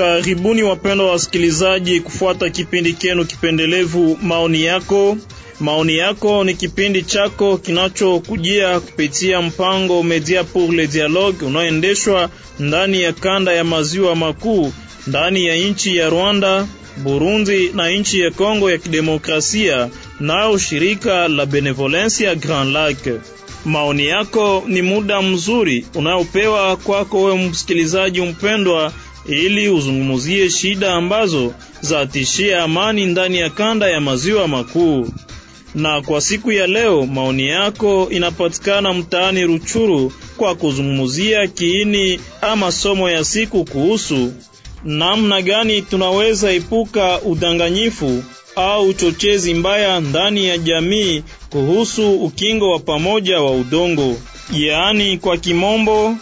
Karibuni wapendwa wasikilizaji, kufuata kipindi kenu kipendelevu maoni yako. Maoni yako ni kipindi chako kinachokujia kupitia mpango Media pour le Dialogue unaoendeshwa ndani ya kanda ya maziwa makuu ndani ya nchi ya Rwanda, Burundi na nchi ya Kongo ya Kidemokrasia, nao shirika la Benevolencia Grand Lac. Maoni yako ni muda mzuri unaopewa kwako wewe msikilizaji mpendwa ili uzungumuzie shida ambazo zatishia amani ndani ya kanda ya maziwa makuu. Na kwa siku ya leo maoni yako inapatikana mtaani Ruchuru kwa kuzungumuzia kiini ama somo ya siku kuhusu namna gani tunaweza epuka udanganyifu au uchochezi mbaya ndani ya jamii kuhusu ukingo wa pamoja wa udongo, yaani kwa kimombo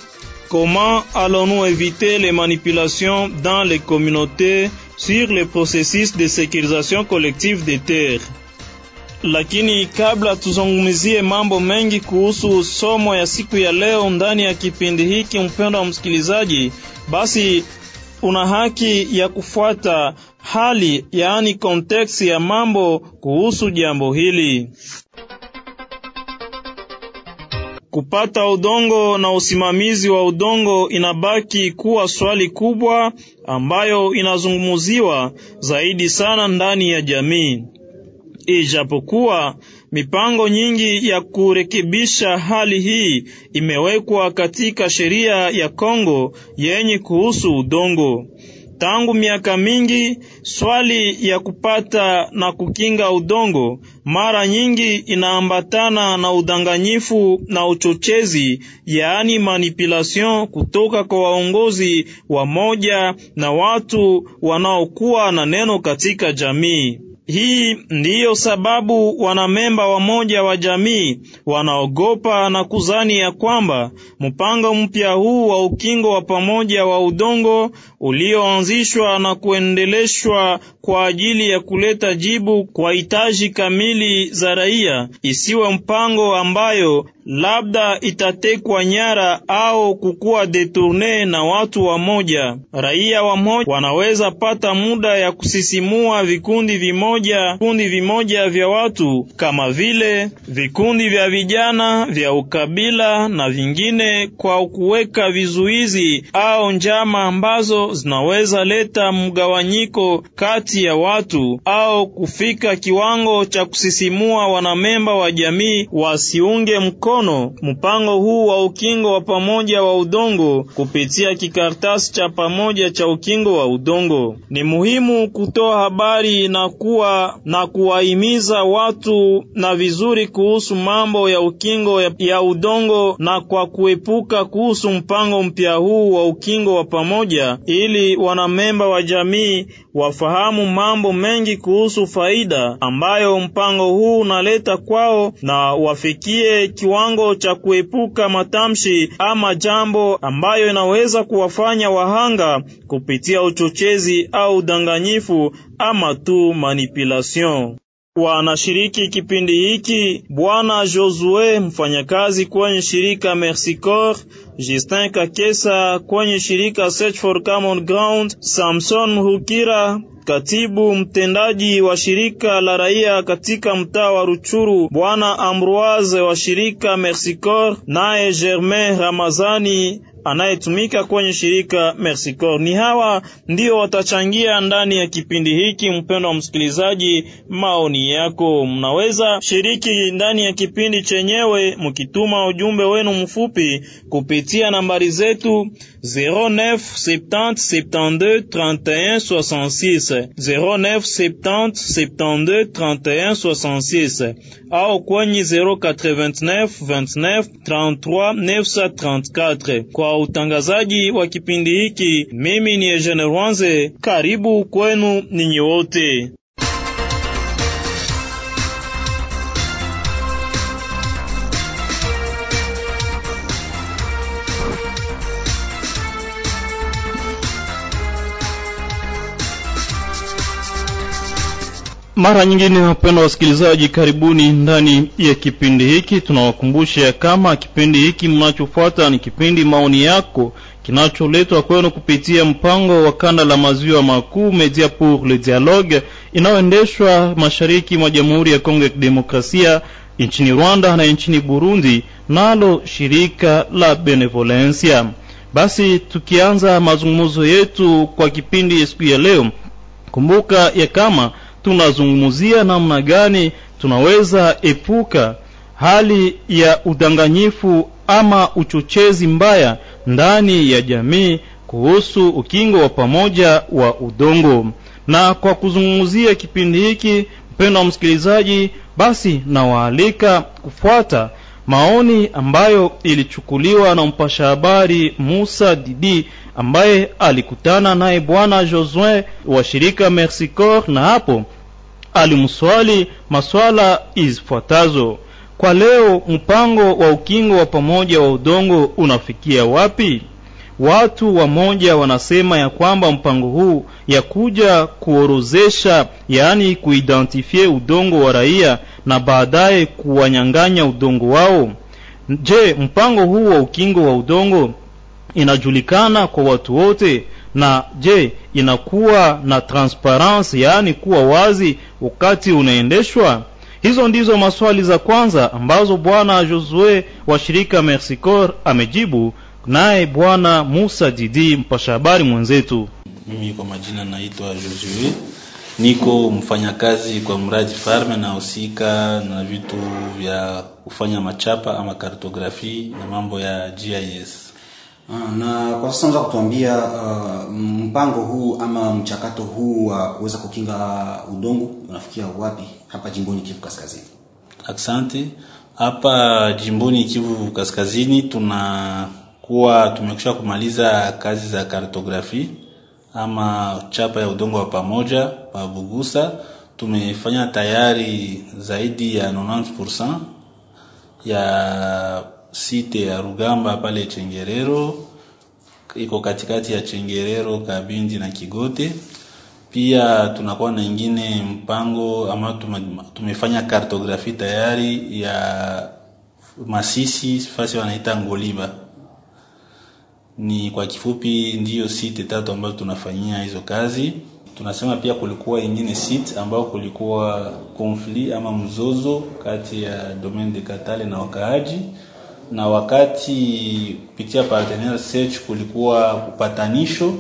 Comment allons-nous éviter les manipulations dans les communautés sur le processus de sécurisation collective des terres? Lakini kabla tuzungumzie mambo mengi kuhusu somo ya siku ya leo ndani ya kipindi hiki, mpendwa wa msikilizaji, basi una haki ya kufuata hali, yaani konteksti ya mambo kuhusu jambo hili. Kupata udongo na usimamizi wa udongo inabaki kuwa swali kubwa ambayo inazungumziwa zaidi sana ndani ya jamii. Ijapokuwa mipango nyingi ya kurekebisha hali hii imewekwa katika sheria ya Kongo yenye kuhusu udongo. Tangu miaka mingi swali ya kupata na kukinga udongo mara nyingi inaambatana na udanganyifu na uchochezi, yaani manipulation kutoka kwa waongozi wa moja na watu wanaokuwa na neno katika jamii. Hii ndiyo sababu wanamemba wamoja wa jamii wanaogopa na kuzani ya kwamba mpango mpya huu wa ukingo wa pamoja wa udongo ulioanzishwa na kuendeleshwa kwa ajili ya kuleta jibu kwa hitaji kamili za raia isiwe mpango ambayo labda itatekwa nyara au kukuwa detourne na watu wamoja. Raia wamoja wanaweza pata muda ya kusisimua vikundi vimoja, vikundi vimoja vya watu kama vile vikundi vya vijana vya ukabila na vingine, kwa kuweka vizuizi au njama ambazo zinaweza leta mgawanyiko kati ya watu au kufika kiwango cha kusisimua wanamemba wa jamii wasiunge mkono mpango huu wa ukingo wa pamoja wa udongo kupitia kikartasi cha pamoja cha ukingo wa udongo. Ni muhimu kutoa habari na kuwa na kuwahimiza watu na vizuri kuhusu mambo ya ukingo ya, ya udongo na kwa kuepuka kuhusu mpango mpya huu wa ukingo wa pamoja, ili wanamemba wa jamii wafahamu mambo mengi kuhusu faida ambayo mpango huu unaleta kwao na wafikie kiwango cha kuepuka matamshi ama jambo ambayo inaweza kuwafanya wahanga kupitia uchochezi au udanganyifu ama tu manipulation. Wanashiriki kipindi hiki Bwana Josue mfanyakazi kwenye shirika Mercy Corps, Justin Kakesa kwenye shirika Search for Common Ground, Samson Hukira katibu mtendaji wa shirika la raia katika mtaa wa Ruchuru, bwana Ambroise wa shirika Mercicor, naye Germain Ramazani anayetumika kwenye shirika Mercicor. Ni hawa ndio watachangia ndani ya kipindi hiki. Mpendwa msikilizaji, maoni yako mnaweza shiriki ndani ya kipindi chenyewe mkituma ujumbe wenu mfupi kupitia kupitia nambari zetu 09 70 72 31 66 09 70 72 31 66 au kwenye 089 29 33 934. Kwa utangazaji wa kipindi hiki, mimi ni Eugene Rwanze. Karibu kwenu ninyi wote. Mara nyingine, wapendwa wasikilizaji, karibuni ndani ya kipindi hiki. Tunawakumbusha kama kipindi hiki mnachofuata ni kipindi maoni yako kinacholetwa kwenu kupitia mpango wa kanda la maziwa makuu Media pour le Dialogue inayoendeshwa mashariki mwa Jamhuri ya Kongo ya Kidemokrasia, nchini Rwanda na nchini Burundi, nalo shirika la Benevolencia. Basi tukianza mazungumzo yetu kwa kipindi siku ya leo, kumbuka ya kama tunazungumzia namna gani tunaweza epuka hali ya udanganyifu ama uchochezi mbaya ndani ya jamii kuhusu ukingo wa pamoja wa udongo. Na kwa kuzungumzia kipindi hiki, mpendo wa msikilizaji, basi nawaalika kufuata maoni ambayo ilichukuliwa na mpasha habari Musa Didi ambaye alikutana naye bwana Josuin wa shirika mercicor na hapo alimswali maswala izifuatazo: kwa leo, mpango wa ukingo wa pamoja wa udongo unafikia wapi? Watu wamoja wanasema ya kwamba mpango huu ya kuja kuorozesha, yaani kuidentifie udongo wa raia na baadaye kuwanyang'anya udongo wao. Je, mpango huu wa ukingo wa udongo inajulikana kwa watu wote? Na je, inakuwa na transparence, yaani kuwa wazi wakati unaendeshwa? Hizo ndizo maswali za kwanza ambazo bwana Josue wa shirika mercicor amejibu, naye bwana Musa Didi mpasha habari mwenzetu. Mimi kwa majina naitwa Josue, niko mfanyakazi kwa mradi farme na husika na vitu vya kufanya machapa ama kartografi na mambo ya GIS. Na kwa sasa unaweza kutuambia uh, mpango huu ama mchakato huu wa uh, kuweza kukinga udongo unafikia wapi hapa jimboni Kivu Kaskazini? Asante. Hapa jimboni Kivu Kaskazini tunakuwa tumekusha kumaliza kazi za kartografi ama chapa ya udongo wa pamoja pa Bugusa. Tumefanya tayari zaidi ya 90% ya site ya Rugamba pale Chengerero, iko katikati ya Chengerero, Kabindi na Kigote. Pia tunakuwa na ingine mpango ama tumefanya kartografi tayari ya Masisi, fasi wanaita Ngoliba. Ni kwa kifupi ndiyo site tatu ambazo tunafanyia hizo kazi. Tunasema pia kulikuwa ingine site ambayo kulikuwa konfli ama mzozo kati ya domaine de Katale na wakaaji na wakati kupitia partner search kulikuwa upatanisho,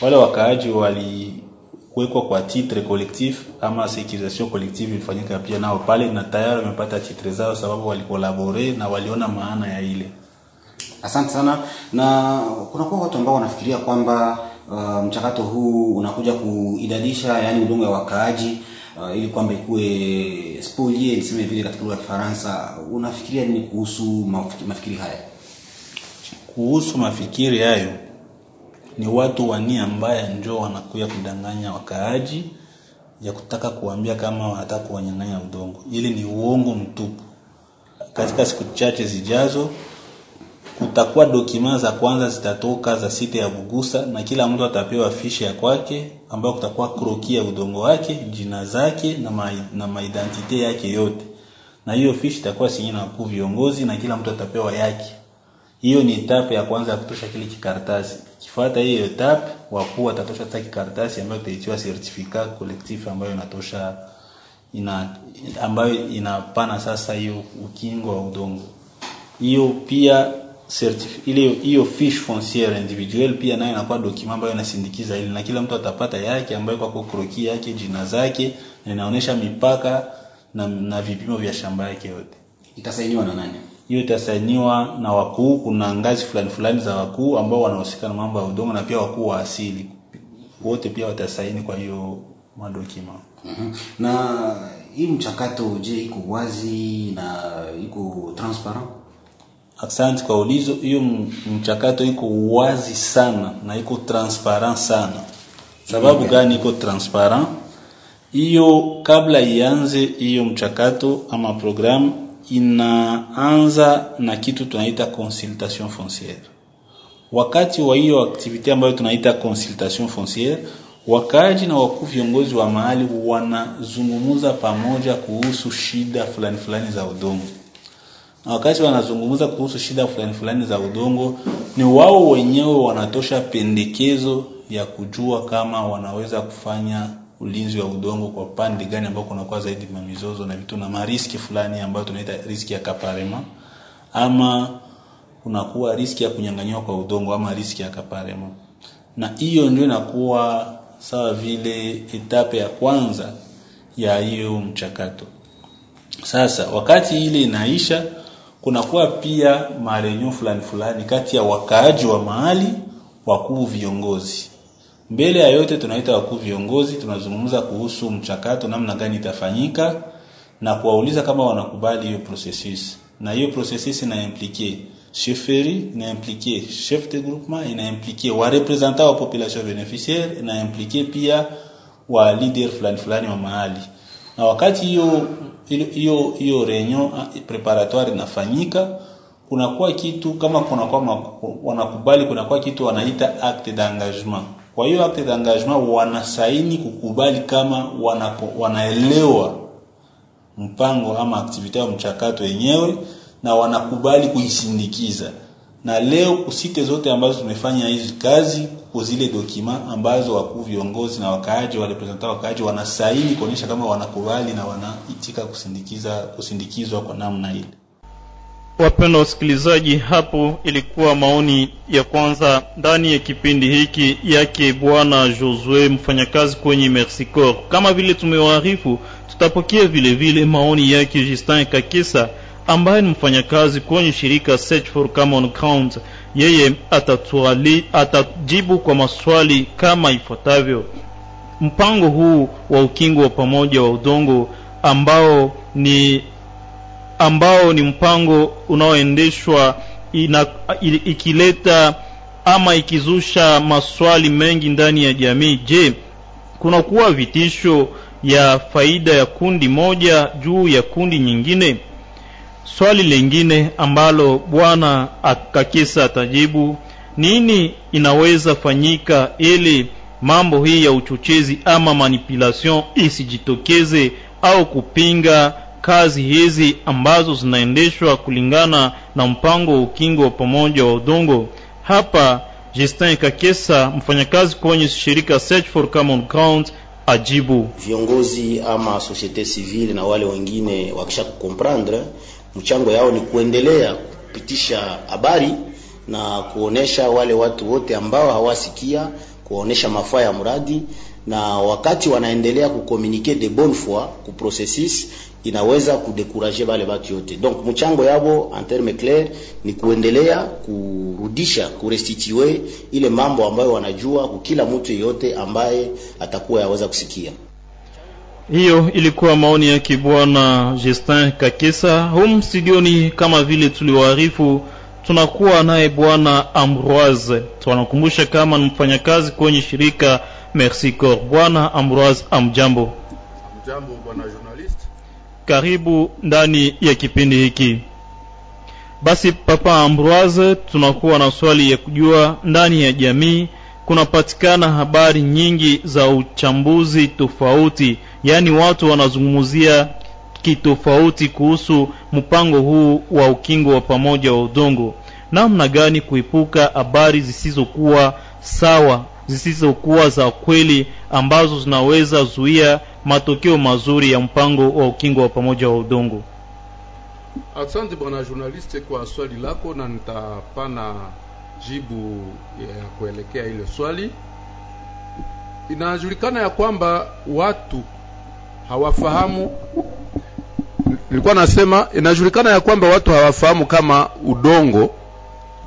wale wakaaji waliwekwa kwa titre collectif ama securisation collective ilifanyika pia nao pale, na tayari wamepata titre zao sababu walikolabore na waliona maana ya ile. Asante sana. Na kunakuwa watu ambao wanafikiria kwamba uh, mchakato huu unakuja kuidadisha yani udongo ya wakaaji uh, ili kwamba ikuwe spolie niseme vile katika lugha ya Kifaransa. Unafikiria nini kuhusu mafikiri, haya? Kuhusu mafikiri hayo, ni watu wa nia mbaya njo wanakuya kudanganya wakaaji ya kutaka kuambia kama wanataka kuwanyang'anya udongo. Ili ni uongo mtupu. Katika siku chache zijazo kutakuwa dokima za kwanza zitatoka za site ya Bugusa na kila mtu atapewa fishi ya kwake ambayo kutakuwa kroki ya udongo wake, jina zake na ma, na maidentite yake yote, na hiyo fishi itakuwa sinyi na wakuu viongozi na kila mtu atapewa yake. Hiyo ni etape ya kwanza ya kutosha kile kikaratasi. Kifuata hiyo etape, wakuu watatosha hata kikaratasi ambayo itaitiwa certificat collectif ambayo inatosha ina ambayo inapana sasa hiyo ukingo wa udongo. Hiyo pia ile hiyo fiche foncière individuelle pia nayo inakuwa document ambayo inasindikiza ile, na kila mtu atapata yake ambayo kwa kroki yake, jina zake, na inaonyesha mipaka na, na vipimo vya shamba yake yote. Itasainiwa na nani? hiyo itasainiwa na wakuu. Kuna ngazi fulani fulani za wakuu ambao wanahusika na mambo ya udongo na pia wakuu wa asili, wote pia watasaini kwa hiyo madokima. -hmm. na hii mchakato je iko wazi na iko transparent Asante kwa ulizo. Hiyo mchakato iko wazi sana na iko transparent sana. Sababu okay, gani iko transparent? Hiyo kabla ianze hiyo mchakato ama programu inaanza na kitu tunaita consultation foncière. Wakati wa hiyo activity ambayo tunaita consultation foncière, wakaji na wakuu viongozi wa mahali wanazungumza pamoja kuhusu shida fulani fulani za udongo na wakati wanazungumza kuhusu shida fulani fulani za udongo, ni wao wenyewe wanatosha pendekezo ya kujua kama wanaweza kufanya ulinzi wa udongo kwa pande gani ambao kunakuwa zaidi mamizozo na vitu na mariski fulani ambayo tunaita riski ya kaparema ama kunakuwa riski ya kunyang'anywa kwa udongo ama riski ya kaparema, na hiyo ndio inakuwa sawa vile etape ya kwanza ya hiyo mchakato. Sasa wakati ile inaisha, kunakuwa pia marenyo fulani fulani kati ya wakaaji wa mahali, wakuu viongozi. Mbele ya yote tunaita wakuu viongozi, tunazungumza kuhusu mchakato, namna gani itafanyika na kuwauliza kama wanakubali hiyo processus, na hiyo processus ina implique chefferie, ina implique chef de groupement, ina implique wa representant wa population beneficiaire, ina implique pia wa leader fulani fulani wa mahali na wakati hiyo hiyo hiyo reunion ah, preparatoire inafanyika. Kunakuwa kitu kama kunakuwa wanakubali kunakuwa kitu wanaita acte d'engagement. Kwa hiyo acte d'engagement wanasaini kukubali kama wanako, wanaelewa mpango ama aktivite ya mchakato yenyewe na wanakubali kuisindikiza na leo kusite zote ambazo tumefanya hizi kazi kwa zile dokima ambazo wakuu viongozi na wakaaji wale representa wakaaji wanasaini kuonyesha kama wanakubali na wanaitika kusindikiza kusindikizwa kwa namna ile Wapendwa wasikilizaji, hapo ilikuwa maoni ya kwanza ndani ya kipindi hiki yake bwana Josue, mfanyakazi kwenye Merci Corps. Kama vile tumewaarifu, tutapokea vile vile maoni yake Justin Kakisa ambaye ni mfanyakazi kwenye shirika Search for Common Ground. Yeye atatuali, atajibu kwa maswali kama ifuatavyo: mpango huu wa ukingo wa pamoja wa udongo ambao ni ambao ni mpango unaoendeshwa ikileta ama ikizusha maswali mengi ndani ya jamii. Je, kunakuwa vitisho ya faida ya kundi moja juu ya kundi nyingine? Swali lingine ambalo bwana akakisa atajibu, nini inaweza fanyika ili mambo hii ya uchochezi ama manipulation isijitokeze au kupinga kazi hizi ambazo zinaendeshwa kulingana na mpango wa ukingo wa pamoja wa udongo. Hapa Justin Kakesa, mfanyakazi kwenye shirika Search for Common Ground, ajibu. viongozi ama societe civile na wale wengine wakisha kukomprendre mchango yao ni kuendelea kupitisha habari na kuonesha wale watu wote ambao hawasikia kuonesha mafaa ya mradi na wakati wanaendelea kukomunike de bonne foi ku processus inaweza kudekuraje wale watu yote. Donc mchango yao en terme clair ni kuendelea kurudisha kurestitue ile mambo ambayo wanajua kwa kila mtu yeyote ambaye atakuwa yaweza kusikia Hiyo ilikuwa maoni yake bwana Justin kakisa Hum studioni, kama vile tuliwaarifu, tunakuwa naye bwana Ambroise. Tunakumbusha kama ni mfanyakazi kwenye shirika Merci Corps. Bwana Ambroise, amjambo, amjambo bwana journalist. karibu ndani ya kipindi hiki. Basi papa Ambroise, tunakuwa na swali ya kujua, ndani ya jamii kunapatikana habari nyingi za uchambuzi tofauti, yaani watu wanazungumzia kitofauti kuhusu mpango huu wa ukingo wa pamoja wa udongo. Namna gani kuepuka habari zisizokuwa sawa, zisizokuwa za kweli, ambazo zinaweza zuia matokeo mazuri ya mpango wa ukingo wa pamoja wa udongo? Asante bwana journaliste kwa swali lako, na nitapana jibu ya kuelekea ile swali. Inajulikana ya kwamba watu hawafahamu nilikuwa nasema inajulikana ya kwamba watu hawafahamu kama udongo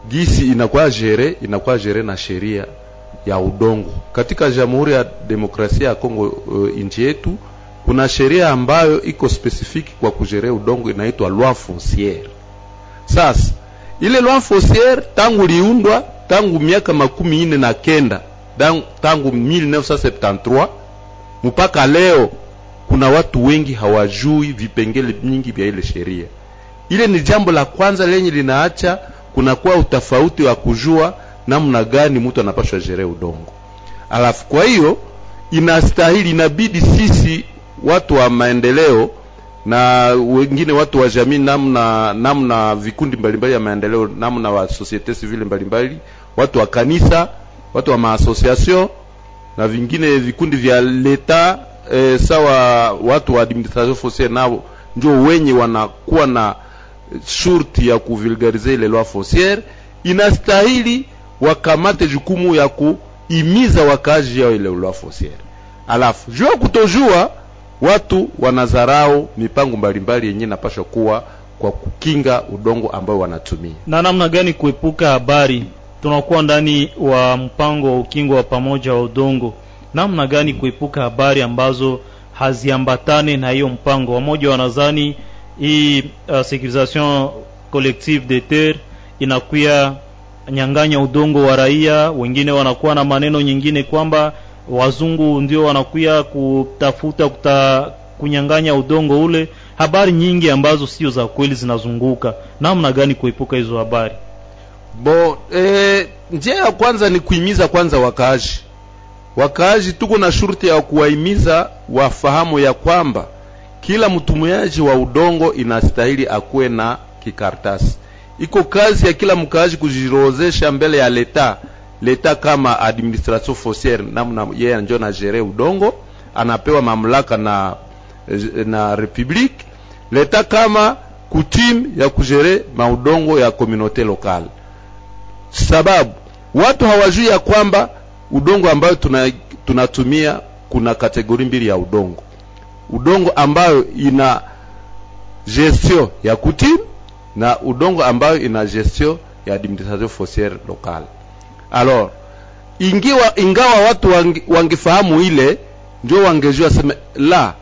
gisi inakuwa jere inakuwa jere na sheria ya udongo katika Jamhuri ya Demokrasia ya Kongo. Uh, nchi yetu kuna sheria ambayo iko spesifiki kwa kujere udongo inaitwa loi foncière. Sasa ile loi foncière tangu liundwa tangu miaka makumi ine na kenda tangu 1973 mpaka leo kuna watu wengi hawajui vipengele nyingi vya ile sheria. Ile ni jambo la kwanza lenye linaacha kunakuwa utafauti wa kujua namna gani mtu anapashwa jere udongo. Alafu kwa hiyo inastahili, inabidi sisi watu wa maendeleo na wengine watu wa jamii, namna namna vikundi mbalimbali vya maendeleo, namna wa societe civile mbalimbali, watu wa kanisa, watu wa maassociation na vingine vikundi vya leta e, sawa watu wa administration foncière nao ndio wenye wanakuwa na shurti ya kuvulgarize ile loi foncière. Inastahili wakamate jukumu ya kuimiza wakazi yao ile loi foncière. Alafu jua kutojua watu wanazarau mipango mbalimbali yenye napasha kuwa kwa kukinga udongo ambao wanatumia. Na namna gani kuepuka habari, tunakuwa ndani wa mpango wa ukingo wa pamoja wa udongo, namna gani kuepuka habari ambazo haziambatane na hiyo mpango? Wamoja wanazani hii uh, sécurisation collective de terre inakuya nyang'anya udongo wa raia. Wengine wanakuwa na maneno nyingine kwamba wazungu ndio wanakuya kutafuta kuta, kunyang'anya udongo ule. Habari nyingi ambazo sio za kweli zinazunguka. Namna gani kuepuka hizo habari? Bo, eh, njia ya kwanza ni kuimiza kwanza wakaaji. Wakaaji tuko na shurti ya kuwahimiza wafahamu ya kwamba kila mtumiaji wa udongo inastahili akuwe na kikartasi. Iko kazi ya kila mkaaji kujirozesha mbele ya leta leta kama administration foncière, namna yeye ndio na jere udongo, anapewa mamlaka na na republique leta kama kutim ya kujere maudongo ya communauté locale, sababu watu hawajui ya kwamba udongo ambayo tuna, tunatumia kuna kategori mbili ya udongo udongo ambayo ina gestion ya kutim na udongo ambayo ina gestion ya administration foncière locale. Alors ingiwa, ingawa watu wangi, wangefahamu ile ndio wangejua sema la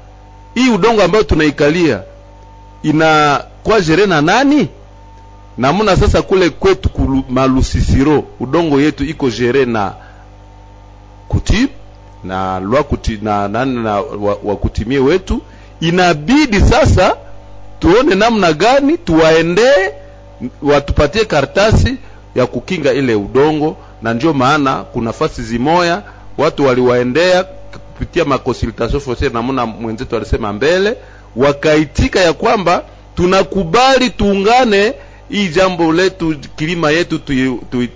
hii udongo ambayo tunaikalia ina kwa jere na nani namuna. Sasa kule kwetu malusisiro udongo yetu iko jere na kutim na lwa kuti, na na wakutimie wa wetu, inabidi sasa tuone namna gani tuwaendee watupatie karatasi ya kukinga ile udongo, na ndio maana kuna fasi zimoya watu waliwaendea kupitia makonsultation foncière, namna mwenzetu alisema mbele, wakaitika ya kwamba tunakubali tuungane hii jambo letu kilima yetu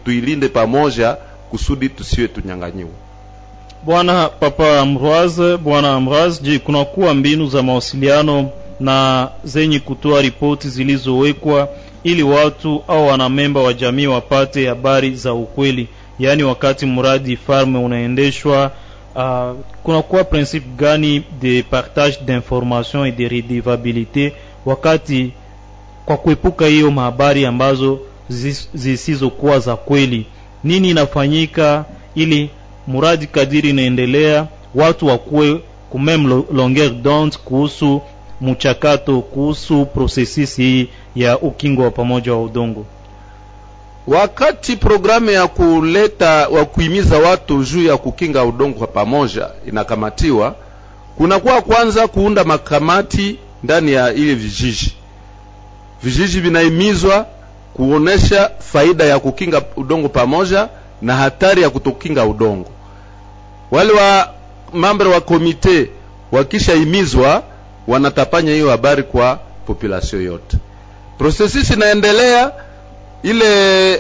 tuilinde pamoja kusudi tusiwe tunyanganyiwa. Bwana Papa Ambroise, Bwana Ambroise, je, kunakuwa mbinu za mawasiliano na zenye kutoa ripoti zilizowekwa ili watu au wanamemba wa jamii wapate habari za ukweli? Yaani, wakati mradi farme unaendeshwa, uh, kunakuwa principe gani de partage d'information et de redevabilité wakati kwa kuepuka hiyo mahabari ambazo zisizokuwa za kweli? Nini inafanyika ili muradi kadiri inaendelea watu wakuwe kumeme longueur d'onde kuhusu mchakato, kuhusu processus hii ya ukingo wa pamoja wa udongo. Wakati programu ya kuleta wa kuhimiza watu juu ya kukinga udongo kwa pamoja inakamatiwa, kunakuwa kwanza kuunda makamati ndani ya ile vijiji. Vijiji vinahimizwa kuonesha faida ya kukinga udongo pamoja na hatari ya kutokinga udongo. Wale wa mambo wa komite wakishahimizwa, wanatapanya hiyo habari kwa population yote. Processus inaendelea ile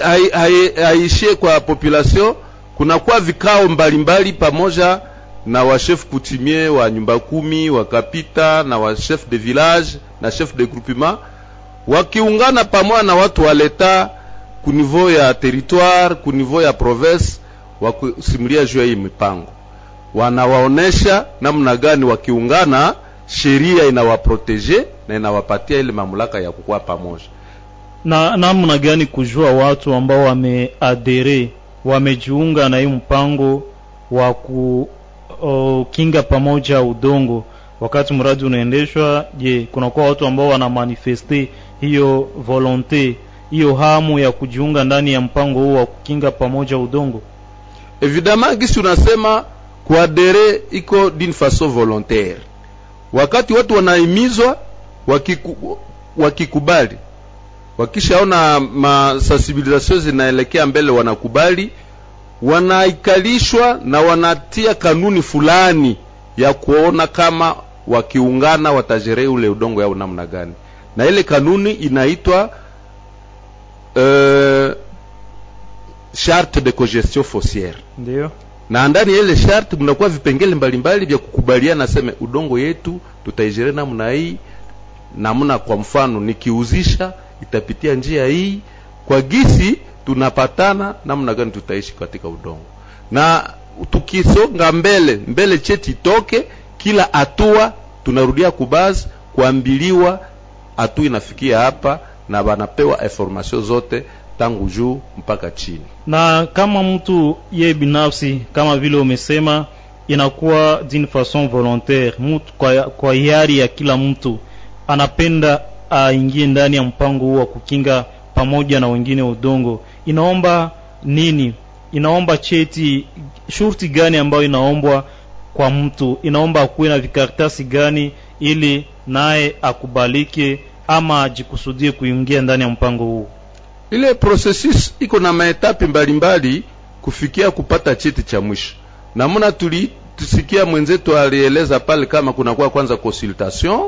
haishie hai, kwa population. Kunakuwa vikao mbalimbali pamoja na wa chef coutumier wa nyumba kumi wa kapita na wa chef de village na chef de groupement wakiungana pamoja na watu wa leta ku niveau ya territoire ku niveau ya province wakusimulia juu ya hii mipango, wanawaonesha namna gani wakiungana sheria inawaprotege na inawapatia ile mamlaka ya kukuwa pamoja. Na namna gani kujua watu ambao wameadere wamejiunga na hii mpango wa kukinga pamoja udongo? Wakati mradi unaendeshwa je kunakuwa watu ambao wanamanifeste hiyo volonte hiyo hamu ya kujiunga ndani ya mpango huo wa kukinga pamoja udongo? Evidemment gisi unasema kuadere iko d'une façon volontaire. Wakati watu wanahimizwa wakiku, wakikubali wakishaona masensibilisation zinaelekea mbele wanakubali wanaikalishwa na wanatia kanuni fulani ya kuona kama wakiungana watajerei ule udongo yao namna gani. Na ile kanuni inaitwa uh, charte de cogestion foncière. Ndio na ndani ya ile charte mnakuwa vipengele mbalimbali vya kukubaliana seme udongo yetu tutaijere namna hii namna kwa mfano nikiuzisha itapitia njia hii kwa gisi tunapatana namna gani tutaishi katika udongo. Na tukisonga mbele mbele cheti itoke kila hatua tunarudia kubazi kuambiliwa hatua inafikia hapa na banapewa information zote tangu juu mpaka chini. Na kama mtu ye binafsi kama vile umesema inakuwa d'une façon volontaire. Mtu kwa, kwa hiari ya kila mtu anapenda aingie ndani ya mpango huu wa kukinga pamoja na wengine udongo. Inaomba nini? Inaomba cheti shurti gani ambayo inaombwa kwa mtu? Inaomba akuwe na vikaratasi gani ili naye akubalike ama ajikusudie kuingia ndani ya mpango huu? Ile processus iko na maetapi mbalimbali kufikia kupata cheti cha mwisho. Namna tulitusikia mwenzetu alieleza pale kama kunakuwa kwanza consultation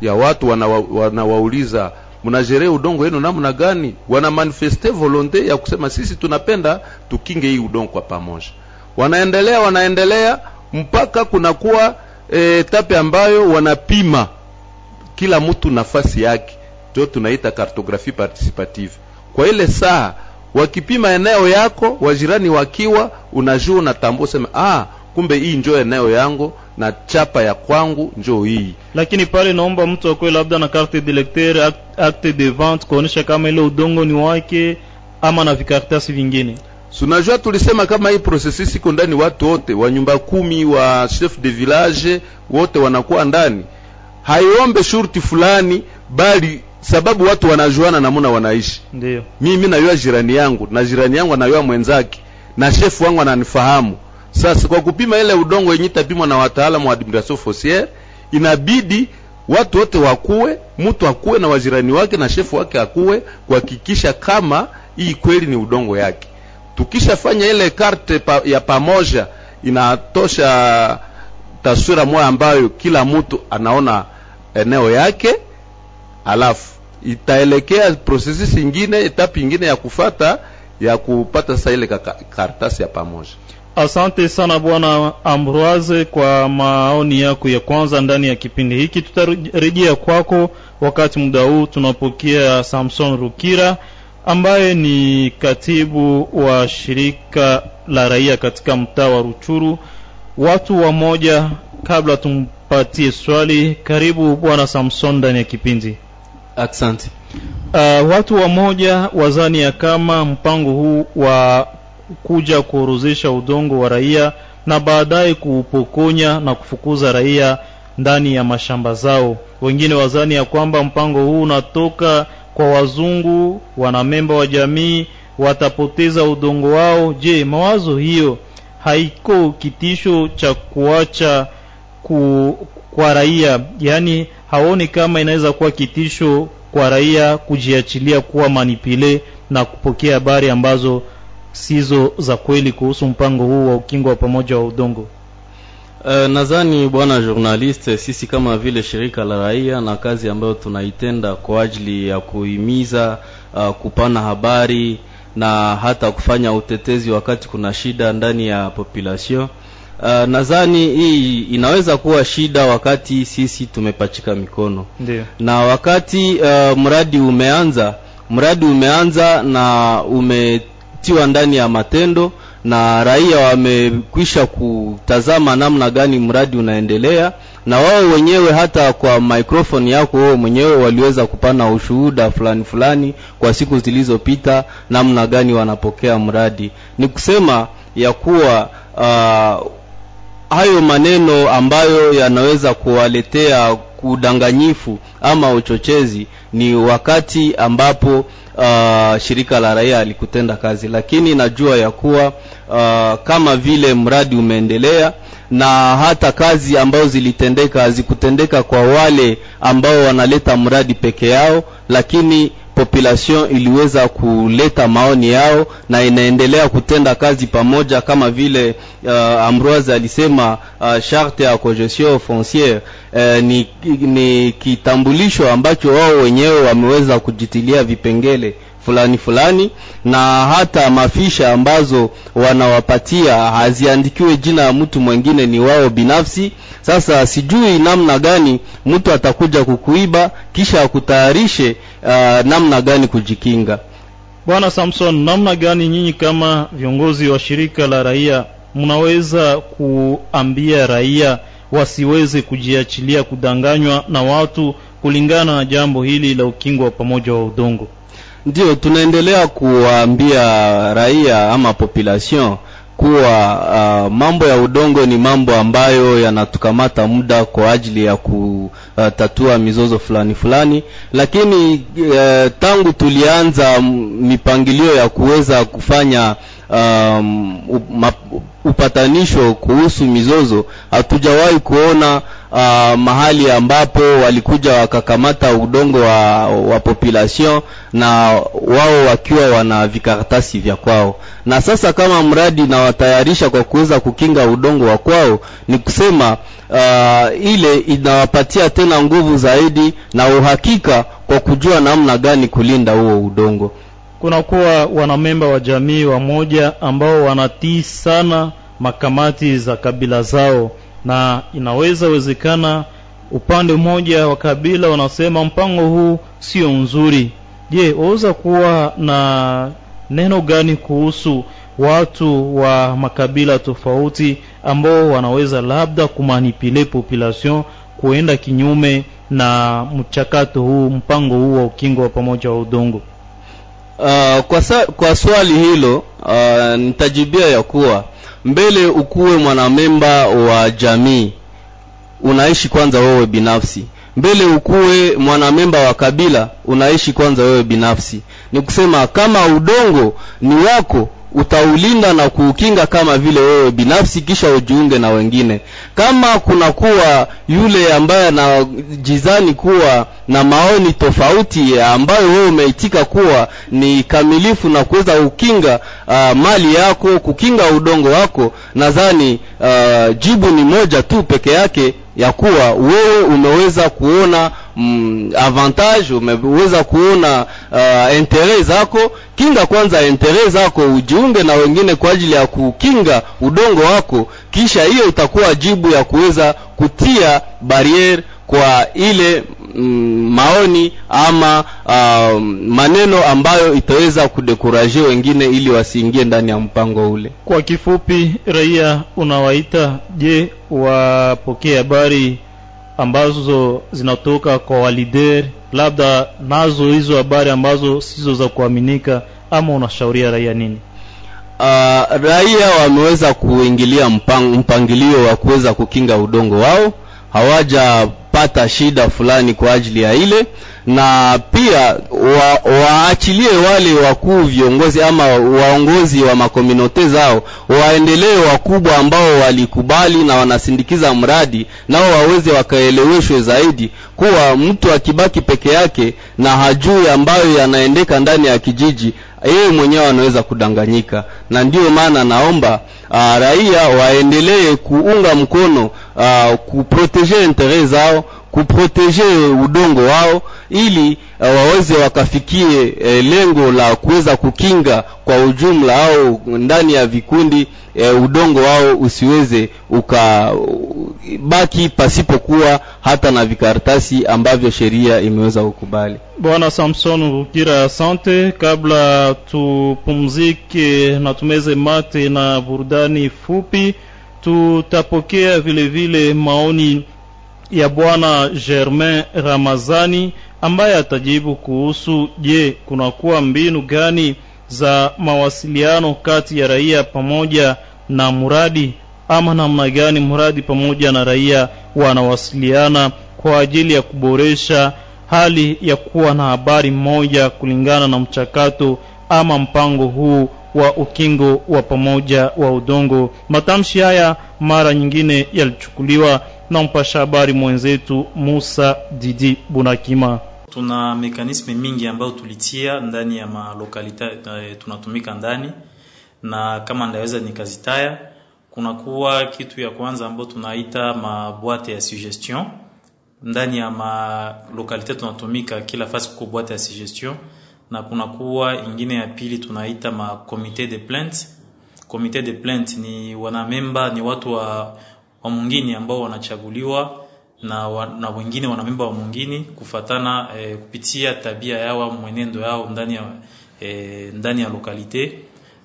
ya watu wanawauliza wana udongo wenu namna gani? Wana manifeste volonte ya kusema sisi tunapenda tukinge hii udongo kwa pamoja. Wanaendelea wanaendelea mpaka kunakuwa e, etape ambayo wanapima kila mtu nafasi yake. Ndio tunaita kartografi participative. Kwa ile saa wakipima eneo yako wajirani wakiwa unajua unatambua sema ah kumbe hii njo eneo yangu na chapa ya kwangu njo hii. Lakini pale naomba mtu akuwe labda na carte de lecteur acte de vente kuonesha kama ile udongo ni wake ama na vikaratasi vingine. Sunajua tulisema kama hii processus iko ndani watu wote wa nyumba kumi wa chef de village wote wanakuwa ndani haiombe shurti fulani bali sababu watu wanajuana namuna wanaishi. Ndio mimi najua jirani yangu na jirani yangu anajua mwenzake na shefu wangu ananifahamu. Sasa kwa kupima ile udongo yenye itapimwa na wataalamu wa administration foncière inabidi watu wote wakuwe mtu akuwe na wajirani wake na shefu wake akuwe kuhakikisha kama hii kweli ni udongo yake. Tukishafanya ile karte pa, ya pamoja inatosha taswira moja ambayo kila mtu anaona eneo yake alafu itaelekea processus ingine etape ingine ya kufata ya kupata sasa ile karatasi ya pamoja. Asante sana bwana ambroise kwa maoni yako ya kwanza ndani ya kipindi hiki. Tutarejea kwako wakati muda huu tunapokea samson rukira ambaye ni katibu wa shirika la raia katika mtaa wa ruchuru. Watu wa moja, kabla tumpatie swali. Karibu bwana samson ndani ya kipindi. Asante. Uh, watu wamoja wazani ya kama mpango huu wa kuja kuorozesha udongo wa raia na baadaye kuupokonya na kufukuza raia ndani ya mashamba zao. Wengine wazani ya kwamba mpango huu unatoka kwa wazungu wanamemba wa jamii watapoteza udongo wao. Je mawazo hiyo haiko kitisho cha kuacha ku, kwa raia. Yaani haoni kama inaweza kuwa kitisho kwa raia kujiachilia kuwa manipile na kupokea habari ambazo sizo za kweli kuhusu mpango huu wa ukingo wa pamoja wa udongo. Uh, nadhani bwana journaliste, sisi kama vile shirika la raia na kazi ambayo tunaitenda kwa ajili ya kuhimiza uh, kupana habari na hata kufanya utetezi wakati kuna shida ndani ya population uh, nadhani hii inaweza kuwa shida wakati sisi tumepachika mikono Ndiyo. na wakati uh, mradi umeanza mradi umeanza na umetiwa ndani ya matendo na raia wamekwisha kutazama namna gani mradi unaendelea na wao wenyewe hata kwa microphone yako wao mwenyewe waliweza kupana ushuhuda fulani fulani kwa siku zilizopita namna gani wanapokea mradi ni kusema ya kuwa uh, hayo maneno ambayo yanaweza kuwaletea udanganyifu ama uchochezi ni wakati ambapo uh, shirika la raia alikutenda kazi. Lakini najua ya kuwa uh, kama vile mradi umeendelea na hata kazi ambazo zilitendeka hazikutendeka kwa wale ambao wanaleta mradi peke yao lakini population iliweza kuleta maoni yao na inaendelea kutenda kazi pamoja kama vile uh, Ambroise alisema uh, charte ya cogestion foncière uh, ni, ni kitambulisho ambacho wao wenyewe wameweza kujitilia vipengele fulani fulani na hata mafisha ambazo wanawapatia haziandikiwe jina ya mtu mwingine ni wao binafsi. Sasa sijui namna gani mtu atakuja kukuiba kisha akutayarishe uh, namna gani kujikinga. Bwana samson namna gani nyinyi kama viongozi wa shirika la raia mnaweza kuambia raia wasiweze kujiachilia kudanganywa na watu kulingana na jambo hili la ukingo wa pamoja wa udongo? Ndio tunaendelea kuwaambia raia ama population kuwa uh, mambo ya udongo ni mambo ambayo yanatukamata muda kwa ajili ya kutatua mizozo fulani fulani. Lakini uh, tangu tulianza mipangilio ya kuweza kufanya um, upatanisho kuhusu mizozo hatujawahi kuona uh, mahali ambapo walikuja wakakamata udongo wa, wa population na wao wakiwa wana vikaratasi vya kwao. Na sasa kama mradi nawatayarisha kwa kuweza kukinga udongo wa kwao ni kusema uh, ile inawapatia tena nguvu zaidi na uhakika kwa kujua namna gani kulinda huo udongo. Kunakuwa wanamemba wa jamii wamoja ambao wanatii sana makamati za kabila zao na inaweza wezekana upande mmoja wa kabila wanasema mpango huu sio nzuri. Je waweza kuwa na neno gani kuhusu watu wa makabila tofauti ambao wanaweza labda kumanipile population kuenda kinyume na mchakato huu mpango huu wa ukingo wa pamoja wa udongo? Uh, kwa, kwa swali hilo uh, nitajibia ya kuwa mbele ukuwe mwanamemba wa jamii. Unaishi kwanza wewe binafsi. Mbele ukuwe mwanamemba wa kabila unaishi kwanza wewe binafsi. Ni kusema kama udongo ni wako utaulinda na kuukinga kama vile wewe binafsi kisha ujiunge na wengine kama kunakuwa yule ambaye anajizani kuwa na maoni tofauti ambayo wewe umeitika kuwa ni kamilifu na kuweza kukinga uh, mali yako kukinga udongo wako nadhani uh, jibu ni moja tu peke yake ya kuwa wewe umeweza kuona mm, avantage umeweza kuona uh, intere zako. Kinga kwanza intere zako ujiunge na wengine kwa ajili ya kukinga udongo wako. Kisha hiyo itakuwa jibu ya kuweza kutia barriere kwa ile mm, maoni ama uh, maneno ambayo itaweza kudekuraje wengine ili wasiingie ndani ya mpango ule. Kwa kifupi raia unawaita je wapokee habari ambazo zinatoka kwa walider labda nazo hizo habari ambazo sizo za kuaminika ama unashauria raia nini? Uh, raia wameweza kuingilia mpang, mpangilio wa kuweza kukinga udongo wao. Hawajapata shida fulani kwa ajili ya ile na pia wa, waachilie wale wakuu viongozi ama waongozi wa makominote zao waendelee wakubwa ambao walikubali na wanasindikiza mradi nao waweze wakaeleweshwe zaidi kuwa mtu akibaki peke yake na hajui ambayo yanaendeka ndani ya kijiji yeye mwenyewe anaweza kudanganyika. Na ndiyo maana naomba uh, raia waendelee kuunga mkono uh, kuproteje intere zao kuproteje udongo wao ili uh, waweze wakafikie uh, lengo la kuweza kukinga kwa ujumla au ndani ya vikundi uh, udongo wao usiweze ukabaki pasipokuwa hata na vikaratasi ambavyo sheria imeweza kukubali. Bwana samson rukira asante. Kabla tupumzike na tumeze mate na burudani fupi tutapokea vile vile maoni ya bwana Germain Ramazani ambaye atajibu kuhusu je, kunakuwa mbinu gani za mawasiliano kati ya raia pamoja na muradi ama namna gani mradi pamoja na raia wanawasiliana kwa ajili ya kuboresha hali ya kuwa na habari moja kulingana na mchakato ama mpango huu wa ukingo wa pamoja wa udongo. Matamshi haya mara nyingine yalichukuliwa na mpasha habari mwenzetu Musa Didi Bunakima. Tuna mekanisme mingi ambayo tulitia ndani ya malokalita eh, tunatumika ndani, na kama ndaweza nikazitaya, kunakuwa kitu ya kwanza ambayo tunaita mabwate ya suggestion ndani ya malokalite tunatumika kila fasi kuko bwate ya suggestion, na kunakuwa ingine ya pili tunaita ma comité de plainte. Comité de plainte ni wanamemba, ni watu wa, wa mwingine ambao wanachaguliwa na, wa, na wengine wanamemba wa mungini kufatana e, kupitia tabia yao mwenendo yao ndani ya e, ndani ya lokalite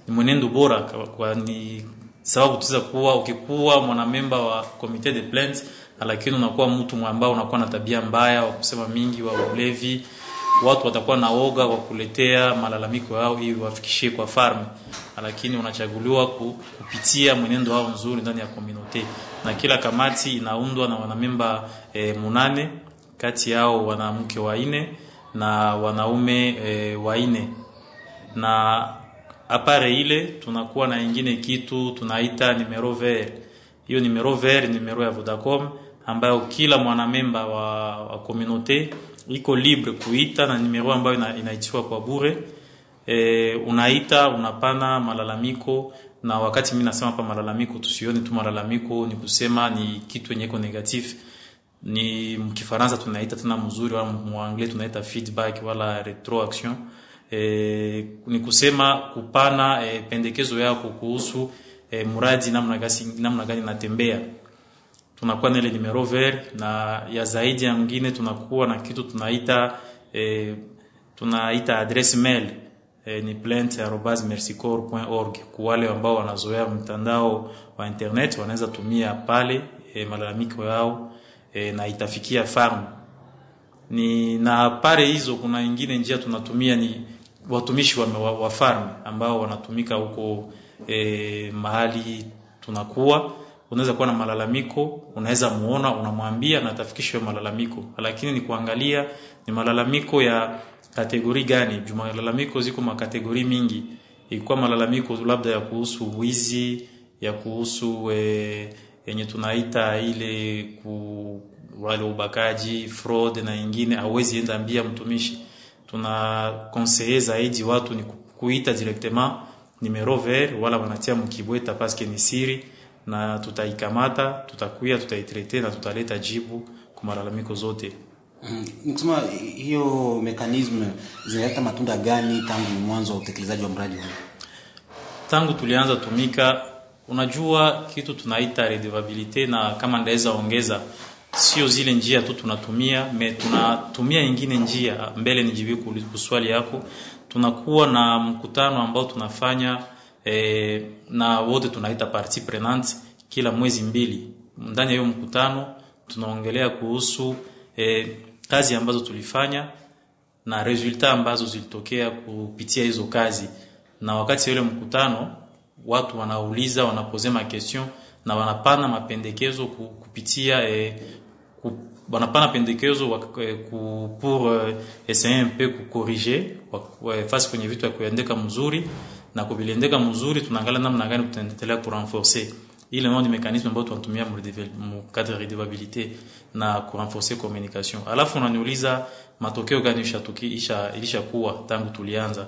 ni mwenendo bora kwa, kwa ni sababu tuweza kuwa ukikuwa mwanamemba wa comité de plainte lakini unakuwa mtu ambao unakuwa na tabia mbaya wa kusema mingi wa ulevi, watu watakuwa na oga wa kuletea malalamiko yao ili wafikishie kwa farme, lakini unachaguliwa kupitia mwenendo wao nzuri ndani ya community, na kila kamati inaundwa na wanamemba e, munane, kati yao wanamke waine na wanaume e, waine na apare ile tunakuwa na ingine kitu tunaita numero vert. Hiyo numero vert numero ya Vodacom ambayo kila mwanamemba wa, wa communauté iko libre kuita na nimero ambayo ina, inaitiwa kwa bure. E, unaita unapana malalamiko, na wakati mimi nasema hapa malalamiko, tusione tu malalamiko ni kusema ni kitu yenye iko negatif, ni mkifaransa tunaita tena mzuri, wala muangle tunaita feedback wala retroaction. E, ni kusema kupana e, pendekezo yako kuhusu e, mradi namna gani namna gani natembea tunakuwa na ile numero vert na ya zaidi ya mwingine tunakuwa na kitu tunaita e, tunaita address mail e, ni plainte@mercycorps.org kwa wale ambao wanazoea mtandao wa internet wanaweza tumia pale e, malalamiko yao e, na itafikia farm. Ni na pale hizo kuna ingine njia tunatumia ni watumishi wa, wa, wa farm ambao wanatumika huko e, mahali tunakuwa unaweza kuwa na malalamiko, unaweza muona, unamwambia na atafikisha malalamiko, lakini ni kuangalia ni malalamiko ya kategori gani. Juma malalamiko ziko makategori mingi, ilikuwa malalamiko labda ya kuhusu wizi, ya kuhusu e, yenye tunaita ile ku wale ubakaji, fraud na ingine, hauwezi enda ambia mtumishi. Tuna conseiller zaidi watu ni kuita directement numero vert, wala wanatia mkibweta paske ni siri na tutaikamata, tutakuya, tutaitrete na tutaleta jibu kwa malalamiko zote. Mm, Nikusema hiyo mekanisme zinaleta matunda gani tangu mwanzo wa utekelezaji wa mradi huu? Tangu tulianza tumika, unajua kitu tunaita redevabilite, na kama ndaweza ongeza, sio zile njia tu tunatumia me, tunatumia ingine njia mbele. Nijibu kuswali yako, tunakuwa na mkutano ambao tunafanya E, na wote tunaita parti prenante kila mwezi mbili. Ndani ya hiyo mkutano tunaongelea kuhusu e, kazi ambazo tulifanya na resulta ambazo zilitokea kupitia hizo kazi, na wakati ule mkutano watu wanauliza, wanapozema question na wanapana mapendekezo kupitia e, ku, wanapana pendekezo e, ku, pour essayer un peu kukorriger fasi kwenye vitu ya kuendeka mzuri na kuvilendeka mzuri, tunaangalia namna gani tutaendelea kurenforcer ile ndio mekanisme ambayo tunatumia mu cadre redevabilité na kurenforcer communication. Alafu unaniuliza matokeo gani isha ilishakuwa tangu tulianza.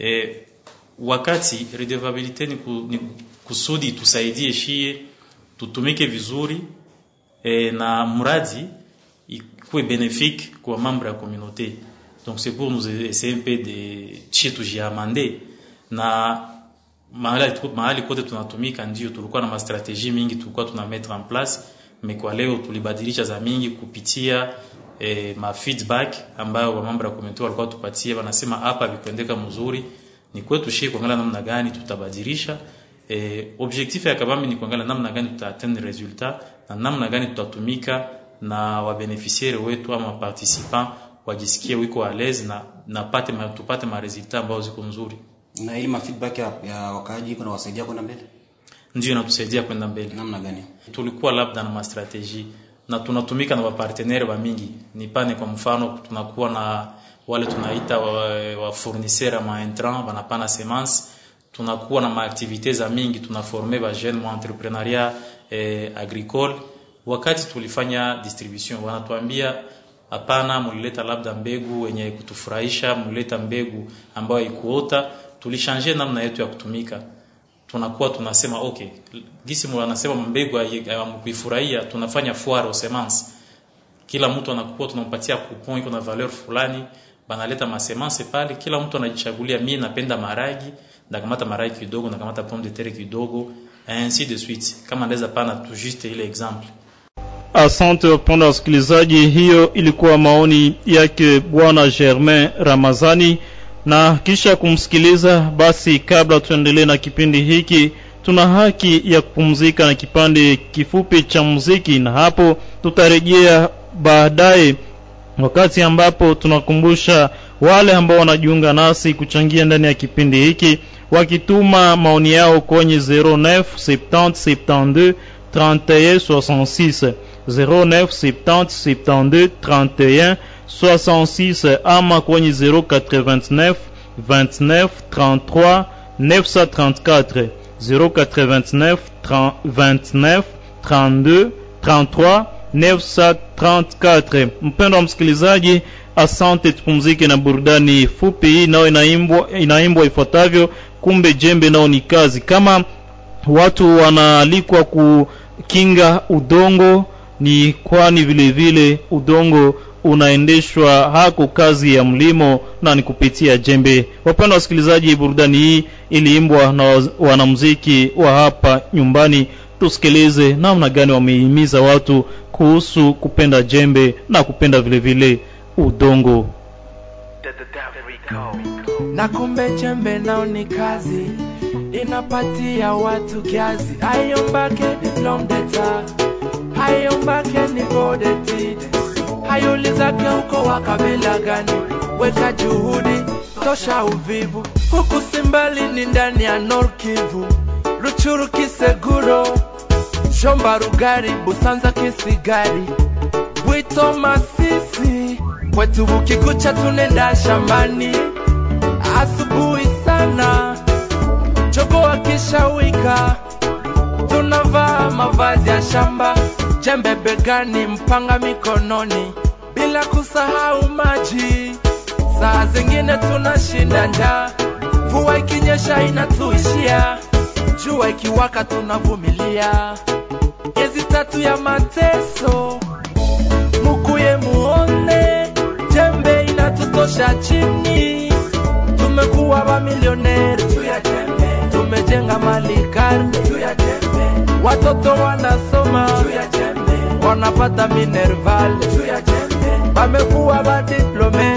E, wakati redevabilité ni, ku, ni kusudi tusaidie shie tutumike vizuri e, na mradi ikuwe bénéfique kwa membre ya communauté. Donc c'est pour nous essayer un peu de chie tujiamande na mahali, mahali kote tunatumika, ndio tulikuwa na mastrategie mingi tulikuwa tuna mettre en place, mais kwa leo tulibadilisha za mingi kupitia eh, ma feedback ambayo wa mambo ya community walikuwa tupatie, wanasema hapa vikuendeka mzuri, ni kwetu shii kuangalia namna gani tutabadilisha. Eh, objectif ya kabambi ni kuangalia namna gani tutaatteindre resultat na namna gani tutatumika na wabenefisiere wetu ama participant wajisikie wiko à l'aise na, na pate tupate maresultat ambayo ziko nzuri na ma feedback ya, ya wakaaji kuna wasaidia kwenda mbele? Ndio inatusaidia kwenda mbele. Namna gani? Tulikuwa labda na mastrateji na tunatumika na wapartenere wa mingi. Nipane kwa mfano tunakuwa na wale tunaita wa, wa maintran wanapana semence tunakuwa na maaktivite za mingi. Tunaforme ba jeune mu entrepreneuria eh, agricole. Wakati tulifanya distribution wanatuambia hapana mulileta labda mbegu wenye kutufurahisha mulileta mbegu ambayo ikuota tulishange namna yetu ya kutumika. Tunakuwa tunasema okay gisi anasema mbegu amkuifurahia tunafanya foire au semence. Kila mtu anakuwa tunampatia coupon iko na valeur fulani banaleta masemence pale. Kila mtu anajichagulia mimi napenda maragi ndakamata maragi kidogo ndakamata pomme de terre kidogo ainsi de suite. Kama naweza pana tu juste ile exemple. Asante wapenda wasikilizaji, hiyo ilikuwa maoni yake bwana Germain Ramazani. Na kisha kumsikiliza, basi kabla tuendelee na kipindi hiki, tuna haki ya kupumzika na kipande kifupi cha muziki, na hapo tutarejea baadaye, wakati ambapo tunakumbusha wale ambao wanajiunga nasi kuchangia ndani ya kipindi hiki wakituma maoni yao kwenye 09 70 72 31 66 09 70 72 31 66 ama kwenye 089 29 33 934 089 30 29 32 33 934 mpendo wa msikilizaji asante tupumzike na burudani fupi hii nayo inaimbwa inaimbwa ifuatavyo. Kumbe jembe nao ni kazi. Kama watu wanaalikwa kukinga udongo ni kwani vile vile udongo unaendeshwa hako kazi ya mlimo na ni kupitia jembe. Wapendwa wasikilizaji burudani hii iliimbwa na wanamuziki wa hapa nyumbani. Tusikilize namna gani wamehimiza watu kuhusu kupenda jembe na kupenda vile vile udongo. Na kumbe jembe nao ni kazi inapatia watu kiazi ayombake diplomdeta ayombake ni godetid hayulizake huko wa kabila gani? Weka juhudi tosha uvivu. Huku simbali ni ndani ya norkivu ruchuru kiseguro. Shomba rugari busanza kisigari. Bwito masisi. Kwetu bukikucha tunenda shambani. Asubuhi sana. Chogo akishawika tunavaa mavazi ya shamba jembe begani mpanga mikononi bila kusahau maji. Saa zingine tunashinda njaa mvua ikinyesha inatuishia. Jua ikiwaka tunavumilia. Miezi tatu ya mateso mukuye muone. Jembe inatutosha chini. Tumekuwa mamilioneri tumejenga mali karne watoto wanasoma wanapata minerval wamekuwa madiplome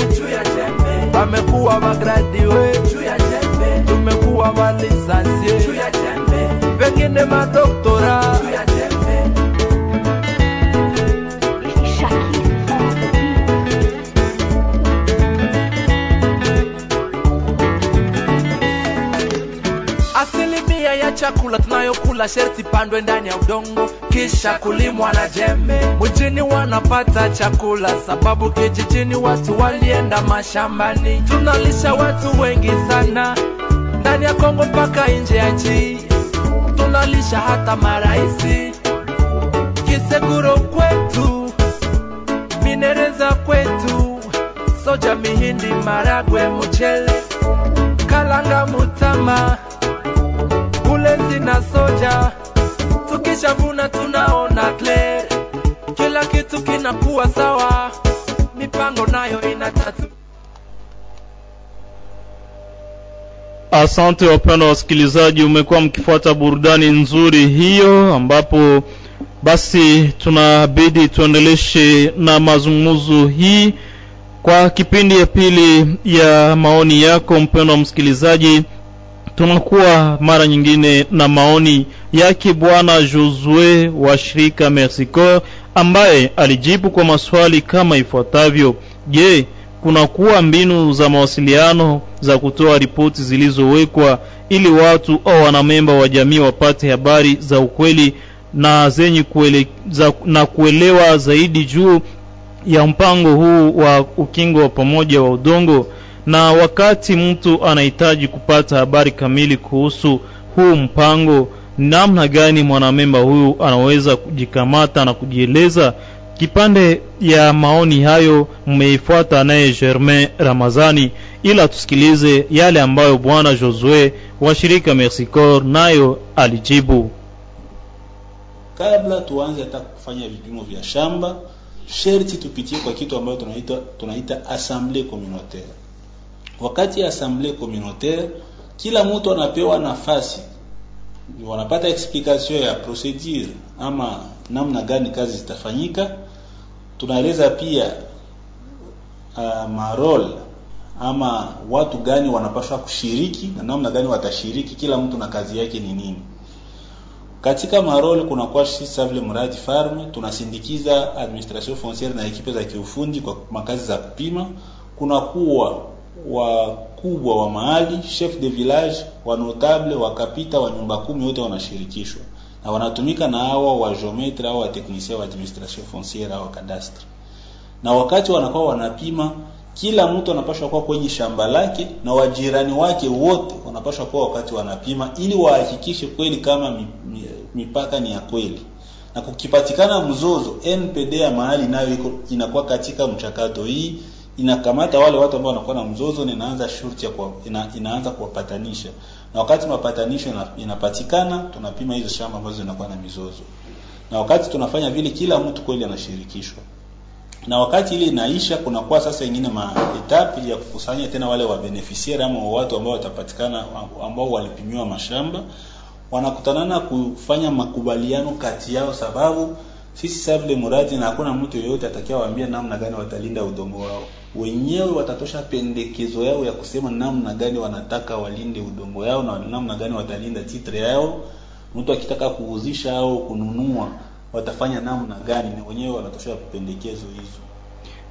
wamekuwa magradue tumekuwa malisansie pengine madoktora chakula tunayokula sherti pandwe ndani ya udongo. Kisha kulimwa na jembe. Mjini wanapata chakula sababu kijijini watu walienda mashambani. Tunalisha watu wengi sana ndani ya kongo mpaka nje ya nchi. Tunalisha hata maraisi. Kiseguro kwetu minereza kwetu. Soja mihindi maragwe mchele. Kalanga mutama na soja. Tukishavuna tunaona clear. Kila kitu kinakuwa sawa. Mipango nayo inatatu. Asante wapendwa wasikilizaji umekuwa mkifuata burudani nzuri hiyo ambapo basi tunabidi tuendeleshe na mazungumzo hii kwa kipindi ya pili ya maoni yako mpendwa msikilizaji tunakuwa mara nyingine na maoni yake bwana josue wa shirika mersicor ambaye alijibu kwa maswali kama ifuatavyo: Je, kunakuwa mbinu za mawasiliano za kutoa ripoti zilizowekwa ili watu au wanamemba wa jamii wapate habari za ukweli na zenye kuele, za, na kuelewa zaidi juu ya mpango huu wa ukingo wa pamoja wa udongo na wakati mtu anahitaji kupata habari kamili kuhusu huu mpango namna gani mwanamemba huyu anaweza kujikamata na kujieleza? Kipande ya maoni hayo mmeifuata naye germain ramazani. Ila tusikilize yale ambayo bwana josue wa shirika mercicor nayo alijibu. Kabla tuanze hata kufanya vipimo vya shamba sherti tupitie kwa kitu ambayo tunaita tunaita assemblée communautaire wakati ya assemblee communautaire kila mtu anapewa nafasi. Wanapata explication ya procedure ama namna gani kazi zitafanyika. Tunaeleza pia uh, marol ama watu gani wanapaswa kushiriki na namna gani watashiriki kila mtu na kazi yake ni nini. Katika marol kuna kwa sisi savile mradi farm tunasindikiza administration foncière na ekipe za kiufundi kwa makazi za kupima. Kuna kuwa wakubwa wa mahali chef de village wa notable wakapita wa nyumba kumi wote wanashirikishwa. Na wanatumika na hawa wa geometre au wa technicien wa administration foncière au cadastre. Na wakati wanakuwa wanapima kila mtu anapaswa kuwa kwenye shamba lake na wajirani wake wote wanapaswa kuwa wakati wanapima ili wahakikishe kweli kama mipaka ni ya kweli. Na kukipatikana mzozo NPD ya mahali nayo iko inakuwa katika mchakato hii inakamata wale watu ambao wanakuwa na mzozo na inaanza shurti ya kwa, ina, inaanza kuwapatanisha. Na wakati mapatanisho ina, inapatikana tunapima hizo shamba ambazo zinakuwa na mizozo. Na wakati tunafanya vile kila mtu kweli anashirikishwa. Na wakati ile inaisha kunakuwa sasa ingine maetapi ya kukusanya tena wale wa beneficiary ama watu ambao watapatikana ambao walipimiwa mashamba wanakutanana kufanya makubaliano kati yao sababu sisi sable muradi na hakuna mtu yeyote atakayewaambia namna gani watalinda udongo wao wenyewe watatosha pendekezo yao ya kusema namna gani wanataka walinde udongo yao na namna gani watalinda titre yao. Mtu akitaka kuuzisha au kununua watafanya namna gani? Na wenyewe wanatosha pendekezo hizo.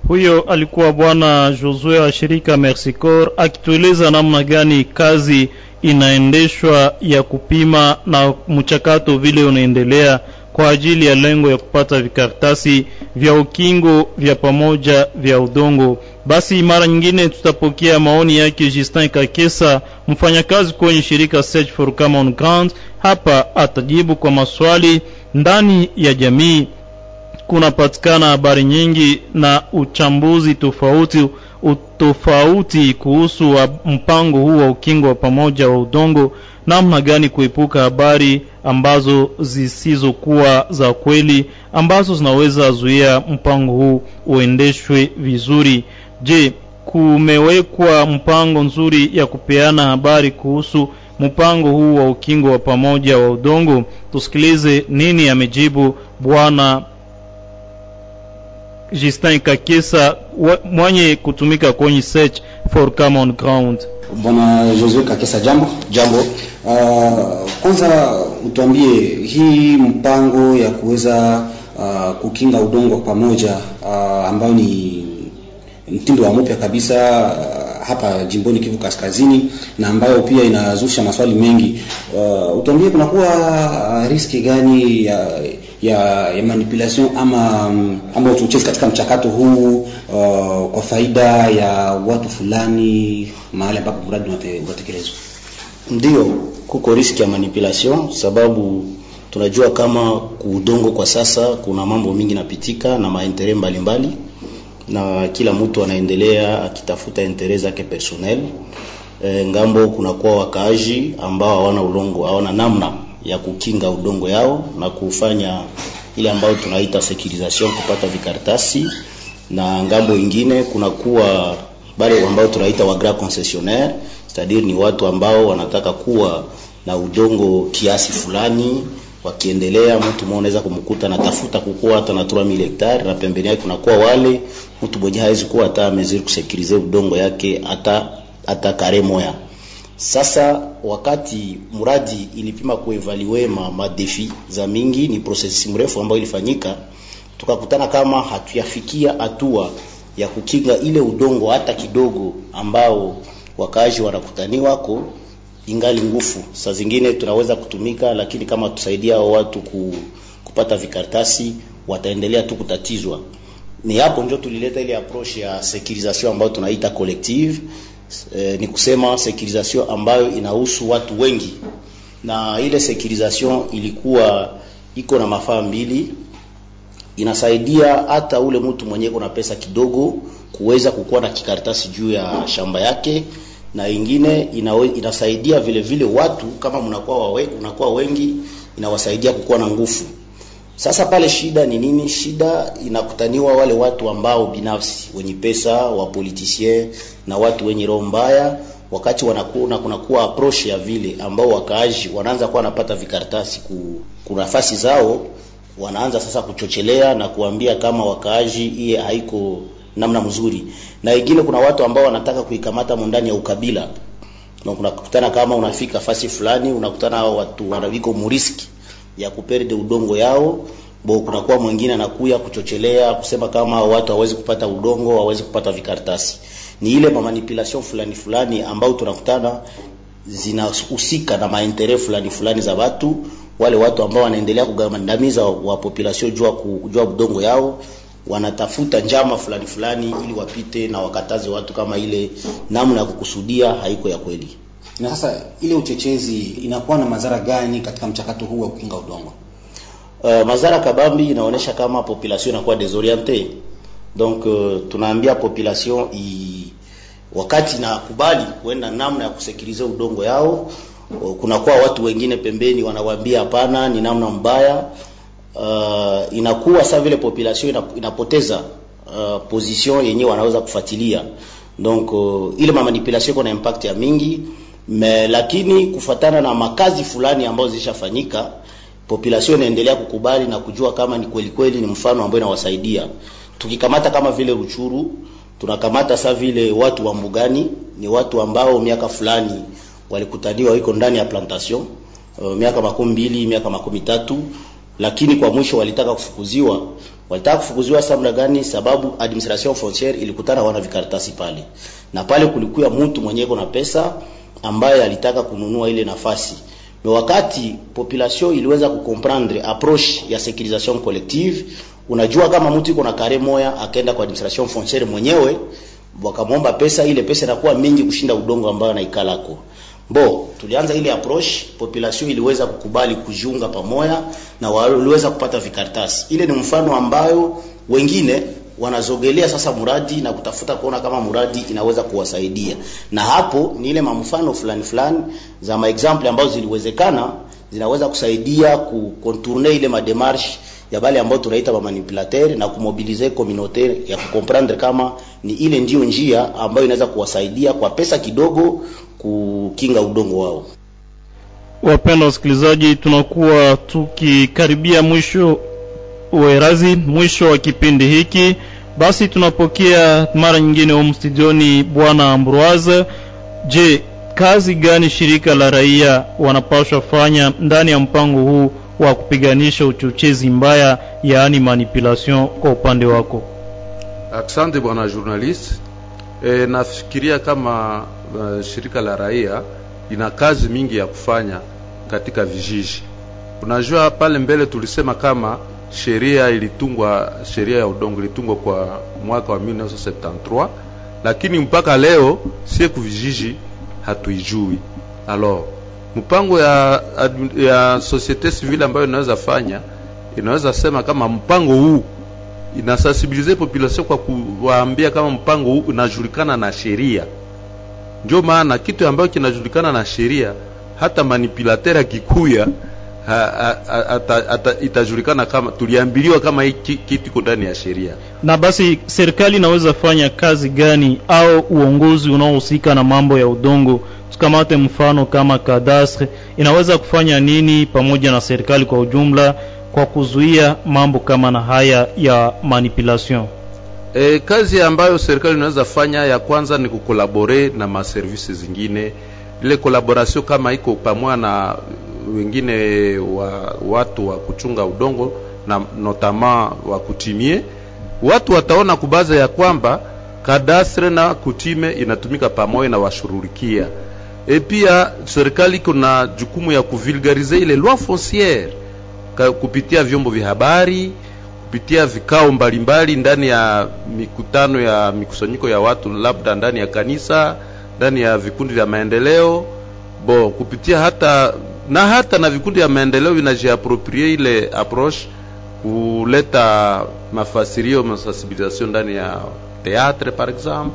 Huyo alikuwa bwana josue wa shirika mercicor akitueleza namna gani kazi inaendeshwa ya kupima na mchakato vile unaendelea kwa ajili ya lengo ya kupata vikaratasi vya ukingo vya pamoja vya udongo basi mara nyingine tutapokea maoni yake Justin Kakesa mfanyakazi kwenye shirika Search for Common Ground. Hapa atajibu kwa maswali ndani ya jamii. Kunapatikana habari nyingi na uchambuzi tofauti utofauti kuhusu wa mpango huu wa ukingo wa pamoja wa udongo namna gani kuepuka habari ambazo zisizokuwa za kweli ambazo zinaweza zuia mpango huu uendeshwe vizuri je kumewekwa mpango nzuri ya kupeana habari kuhusu mpango huu wa ukingo wa pamoja wa udongo? Tusikilize nini amejibu bwana Justin Kakesa mwenye kutumika kwenye search for common ground. Bwana Josue Kakesa jambo jambo. Uh, kwanza utuambie hii mpango ya kuweza uh, kukinga udongo pamoja uh, ambayo ni mtindo wa mpya kabisa uh, hapa jimboni Kivu Kaskazini na ambayo pia inazusha maswali mengi. Uh, utuambie kunakuwa uh, riski gani ya ya, ya manipulation ama ama uchochezi katika mchakato huu uh, kwa faida ya watu fulani mahali ambapo mradi unatekelezwa? Ndio kuko riski ya manipulation sababu tunajua kama kuudongo kwa sasa kuna mambo mingi napitika na maentere mbalimbali na kila mtu anaendelea akitafuta intere zake personnel e, ng'ambo kunakuwa wakaaji ambao hawana ulongo hawana namna ya kukinga udongo yao na kufanya ile ambayo tunaita securisation kupata vikartasi na ng'ambo ingine kunakuwa bale ambao tunaita wa grand concessionnaire c'est-à-dire ni watu ambao wanataka kuwa na udongo kiasi fulani wakiendelea mtu mmoja anaweza kumkuta anatafuta kukua hata na 3000 hektari na pembeni yake kunakuwa wale mtu mmoja hawezi kuwa hata ameziri kusekirize udongo yake hata hata kare moya. Sasa wakati mradi ilipima kuevaluer ma, ma defi za mingi ni prosesi mrefu ambayo ilifanyika tukakutana kama hatuyafikia hatua ya kukinga ile udongo hata kidogo ambao wakaaji wanakutaniwako ingali ngufu. Saa zingine tunaweza kutumika, lakini kama tusaidia hao watu ku, kupata vikaratasi wataendelea tu kutatizwa. Ni hapo ndio tulileta ile approach ya securisation ambayo tunaita collective. E, ni kusema securisation ambayo inahusu watu wengi, na ile securisation ilikuwa iko na mafaa mbili inasaidia hata ule mtu mwenye kuna pesa kidogo kuweza kukuwa na kikaratasi juu ya shamba yake, na ingine inawe, inasaidia vile vile watu kama mnakuwa wawe, unakuwa wengi, inawasaidia kukuwa na nguvu. Sasa pale shida ni nini? Shida inakutaniwa wale watu ambao binafsi wenye pesa, wa politicien na watu wenye roho mbaya, wakati wanakuwa kunakuwa approach ya vile ambao wakaaji wanaanza kuwa wanapata vikaratasi ku nafasi zao wanaanza sasa kuchochelea na kuambia kama wakaaji iye haiko namna mzuri, na wengine kuna watu ambao wanataka kuikamata ndani ya ukabila, na unakutana kama unafika fasi fulani unakutana hao watu wanaviko muriski ya kuperde udongo yao bo, kunakuwa mwingine anakuya kuchochelea kusema kama hao watu hawezi kupata udongo, hawezi kupata vikartasi. Ni ile manipulation fulani fulani ambao tunakutana zinahusika na maentere fulani fulani za watu wale watu ambao wanaendelea kugandamiza wa population jua kujua udongo yao, wanatafuta njama fulani fulani ili wapite na wakataze watu kama ile namna ya kukusudia haiko ya kweli. Na sasa ile uchechezi inakuwa na madhara gani katika mchakato huu wa kukinga udongo? Uh, madhara kabambi inaonyesha kama population inakuwa desoriente. Donc uh, tunaambia population i, wakati nakubali kuenda namna ya kusikiliza udongo yao kunakuwa watu wengine pembeni wanawaambia hapana, ni namna mbaya. Uh, inakuwa saa vile population inapoteza uh, position yenyewe wanaweza kufuatilia. Donc uh, ile manipulation iko na impact ya mingi me, lakini kufatana na makazi fulani ambazo zilishafanyika, population inaendelea kukubali na kujua kama ni kweli kweli ni mfano ambao inawasaidia. Tukikamata kama vile Ruchuru, tunakamata saa vile watu wa mbugani, ni watu ambao miaka fulani walikutaniwa iko ndani ya plantation uh, miaka makumi mbili miaka makumi tatu lakini kwa mwisho walitaka kufukuziwa. Walitaka kufukuziwa sababu gani? Sababu administration foncière ilikutana wana vikaratasi pale, na pale kulikuwa mtu mwenye na pesa ambaye alitaka kununua ile nafasi. Na wakati population iliweza kucomprendre approche ya sécurisation collective, unajua kama mtu iko na kare moya akaenda kwa administration foncière mwenyewe wakamwomba pesa, ile pesa inakuwa mingi kushinda udongo ambao anaikalako. Bo, tulianza ile approach, population iliweza kukubali kujiunga pamoja na waliweza kupata vikaratasi. Ile ni mfano ambayo wengine wanazogelea sasa muradi na kutafuta kuona kama muradi inaweza kuwasaidia, na hapo ni ile mamfano fulani fulani za maexample ambazo ziliwezekana zinaweza kusaidia kucontourner ile mademarche ya bale ambao tunaita manipulateur na kumobilize communautaire ya kukomprendre kama ni ile ndiyo njia ambayo inaweza kuwasaidia kwa pesa kidogo kukinga udongo wao. Wapenda wasikilizaji, tunakuwa tukikaribia mwisho uerazi, mwisho wa kipindi hiki. Basi tunapokea mara nyingine humu studioni bwana Ambroise. Je, kazi gani shirika la raia wanapaswa fanya ndani ya mpango huu wa kupiganisha uchochezi mbaya, yaani manipulation, kwa upande wako? Asante bwana journalist. E, nafikiria kama uh, shirika la raia ina kazi mingi ya kufanya katika vijiji. Unajua, pale mbele tulisema kama sheria ilitungwa, sheria ya udongo ilitungwa kwa mwaka wa 1973 lakini mpaka leo sie kuvijiji hatuijui. Alors mpango ya, ya societe civile ambayo inaweza fanya, inaweza sema kama mpango huu inasensibilize population kwa kuwaambia kama mpango huu unajulikana na sheria. Ndio maana kitu ambayo kinajulikana na sheria, hata manipulateur akikuya itajulikana kama tuliambiliwa kama hiki kitu iko ndani ya sheria. Na basi serikali inaweza fanya kazi gani, au uongozi unaohusika na mambo ya udongo tukamate mfano kama kadastre inaweza kufanya nini pamoja na serikali kwa ujumla kwa kuzuia mambo kama na haya ya manipulation? E, kazi ambayo serikali inaweza fanya ya kwanza ni kukolabore na maservisi zingine. Ile collaboration kama iko pamoja na wengine wa watu wa kuchunga udongo na notama wa kutimie watu wataona kubaza ya kwamba kadastre na kutime inatumika pamoja na washurulikia e pia serikali iko na jukumu ya kuvulgarize ile loi foncière kupitia vyombo vya habari kupitia vikao mbalimbali ndani ya mikutano ya mikusanyiko ya watu labda ndani ya kanisa ndani ya vikundi vya maendeleo. Bo kupitia hata na hata na vikundi vya maendeleo vinajiaproprie ile approche kuleta mafasirio masensibilisation ndani ya teatre par exemple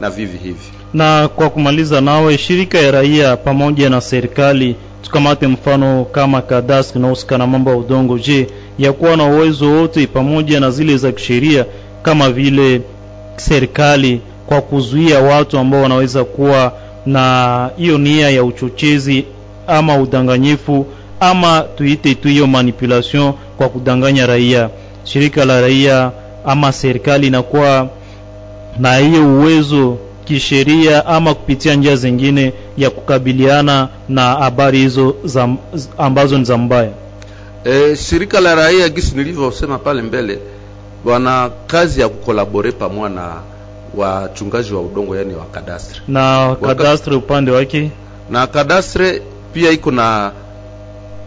na vivi hivi. Na kwa kumaliza, nawe shirika ya raia pamoja na serikali, tukamate mfano kama kadastri inahusika na mambo ya udongo, je, ya kuwa na uwezo wote pamoja na zile za kisheria kama vile serikali kwa kuzuia watu ambao wanaweza kuwa na hiyo nia ya uchochezi ama udanganyifu ama tuite tu hiyo manipulation kwa kudanganya raia, shirika la raia ama serikali inakuwa na hiyo uwezo kisheria ama kupitia njia zingine ya kukabiliana na habari hizo za, ambazo ni za mbaya. E, shirika la raia gisi nilivyosema pale mbele wana kazi ya kukolabore pamoja na wachungaji wa udongo yani wa kadastre Na kadastre upande wake, na kadastre pia iko na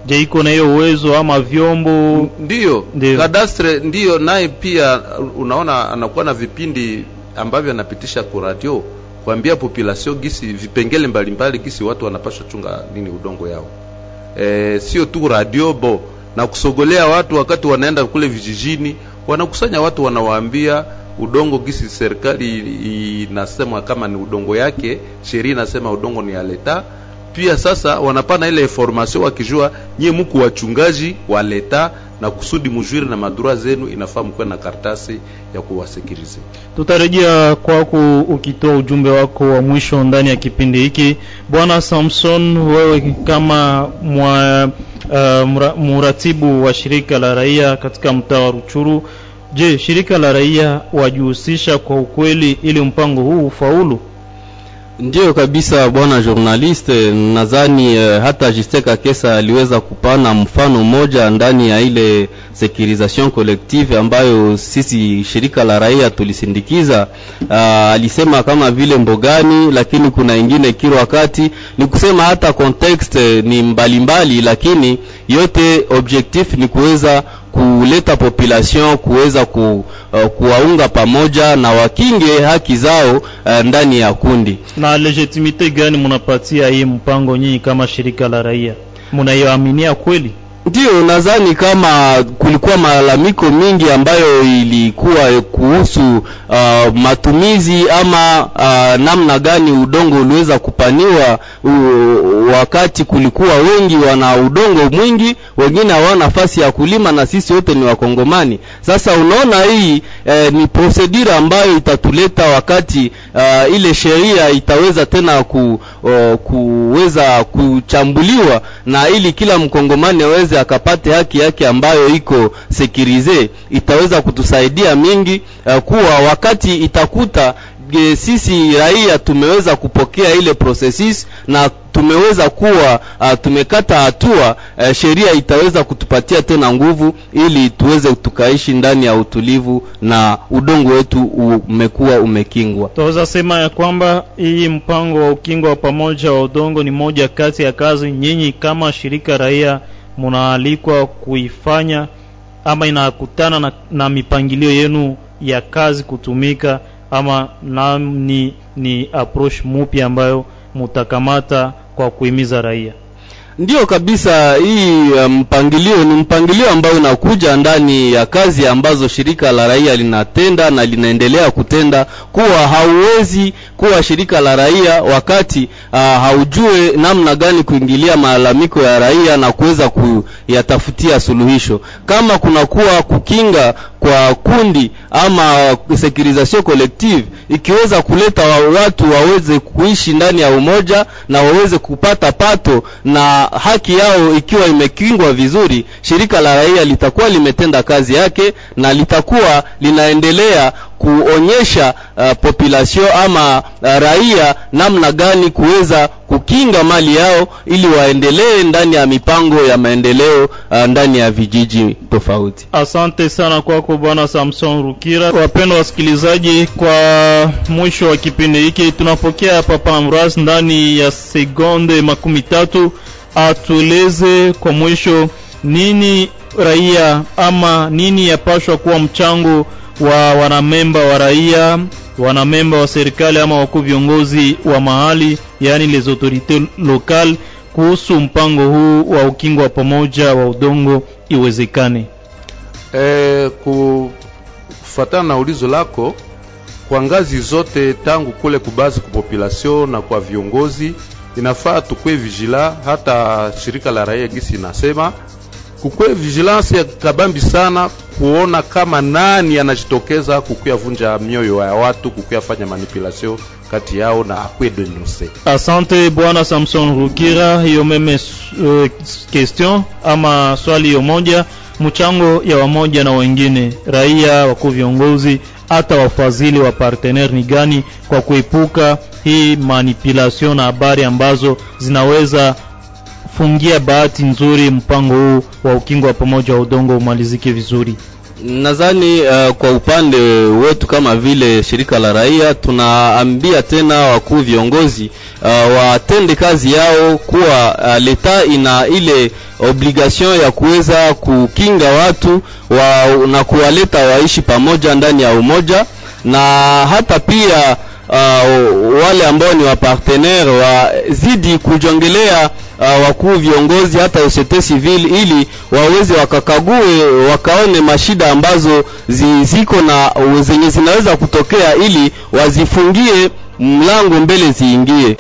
je, iko na hiyo uwezo ama vyombo? ndio Ndiyo. kadastre ndiyo naye pia unaona anakuwa na vipindi ambavyo anapitisha kwa radio kuambia population gisi vipengele mbalimbali gisi watu wanapaswa chunga nini udongo yao. E, sio tu radio bo na kusogolea watu wakati wanaenda kule vijijini wanakusanya watu wanawaambia udongo gisi serikali inasema kama ni udongo yake sheria inasema udongo ni ya leta pia sasa wanapana ile information wakijua nyie muku wachungaji wa leta na kusudi mujwiri na madura zenu inafaa mkuwe na kartasi ya kuwasekirize Tutarejea kwako ukitoa ujumbe wako wa mwisho ndani ya kipindi hiki. Bwana Samson, wewe kama mwa, uh, mura, muratibu wa shirika la raia katika mtaa wa Ruchuru, je, shirika la raia wajihusisha kwa ukweli ili mpango huu ufaulu? Ndiyo kabisa bwana journaliste, nadhani eh, hata Jisteka Kesa aliweza kupana mfano mmoja ndani ya ile securisation collective ambayo sisi shirika la raia tulisindikiza. Uh, alisema kama vile Mbogani, lakini kuna ingine Kirwa Kati. Ni kusema hata context eh, ni mbalimbali mbali, lakini yote objectif ni kuweza kuleta population kuweza ku, uh, kuwaunga pamoja na wakinge haki zao uh, ndani ya kundi. Na legitimite gani munapatia hii mpango nyinyi kama shirika la raia? Munaiaminia kweli? Ndiyo, nadhani kama kulikuwa malalamiko mingi ambayo ilikuwa kuhusu uh, matumizi ama uh, namna gani udongo uliweza kupaniwa uh, wakati kulikuwa wengi wana udongo mwingi, wengine hawana nafasi ya kulima, na sisi wote ni Wakongomani. Sasa unaona hii eh, ni procedure ambayo itatuleta wakati uh, ile sheria itaweza tena ku, kuweza kuchambuliwa na ili kila mkongomani aweze akapate haki yake ambayo iko sekirize, itaweza kutusaidia mingi uh, kuwa wakati itakuta e, sisi raia tumeweza kupokea ile processes na tumeweza kuwa uh, tumekata hatua uh, sheria itaweza kutupatia tena nguvu ili tuweze tukaishi ndani ya utulivu na udongo wetu umekuwa umekingwa. Tunaweza sema ya kwamba hii mpango wa ukingo wa pamoja wa udongo ni moja kati ya kazi nyinyi kama shirika raia munaalikwa kuifanya ama inakutana na, na mipangilio yenu ya kazi kutumika ama na, ni, ni approach mupya ambayo mutakamata kwa kuhimiza raia Ndiyo kabisa, hii mpangilio ni mpangilio ambao unakuja ndani ya kazi ambazo shirika la raia linatenda na linaendelea kutenda, kuwa hauwezi kuwa shirika la raia wakati uh, haujue namna gani kuingilia malalamiko ya raia na kuweza kuyatafutia suluhisho. Kama kunakuwa kukinga kwa kundi ama securisation collective ikiweza kuleta wa watu waweze kuishi ndani ya umoja na waweze kupata pato na haki yao ikiwa imekingwa vizuri, shirika la raia litakuwa limetenda kazi yake na litakuwa linaendelea kuonyesha uh, population ama uh, raia namna gani kuweza kukinga mali yao ili waendelee ndani ya mipango ya maendeleo uh, ndani ya vijiji tofauti. Asante sana kwako bwana Samson Rukira. Wapendwa wasikilizaji, kwa mwisho wa kipindi hiki tunapokea Papa Amras ndani ya sekonde makumi tatu atueleze kwa mwisho nini raia ama nini yapashwa kuwa mchango wa wanamemba wa raia wanamemba wa serikali ama wakuu viongozi wa mahali yaani les autorités locales kuhusu mpango huu wa ukingo wa pamoja wa udongo iwezekane. E, kufatana na ulizo lako kwa ngazi zote tangu kule kubazi kupopulation na kwa viongozi inafaa tukwe vigila hata shirika la raia gisi inasema kukwe vigilance ya kabambi sana kuona kama nani anajitokeza kukuya vunja mioyo ya watu kukuya fanya manipulation kati yao na akwe denonse. Asante bwana Samson Rukira, hiyo meme uh, question ama swali hiyo moja, mchango ya wamoja na wengine raia, wakuu viongozi, hata wafadhili wa partenaire ni gani kwa kuepuka hii manipulation na habari ambazo zinaweza fungia bahati nzuri mpango huu wa ukingo wa pamoja wa udongo umalizike vizuri. Nadhani uh, kwa upande wetu kama vile shirika la raia tunaambia tena wakuu viongozi uh, watende kazi yao, kuwa uh, leta ina ile obligation ya kuweza kukinga watu wa, na kuwaleta waishi pamoja ndani ya umoja na hata pia uh, wale ambao ni wapartenere wazidi kujongelea uh, wakuu viongozi hata societe civile ili waweze wakakague wakaone mashida ambazo zi, ziko na zenye zinaweza kutokea ili wazifungie mlango mbele ziingie.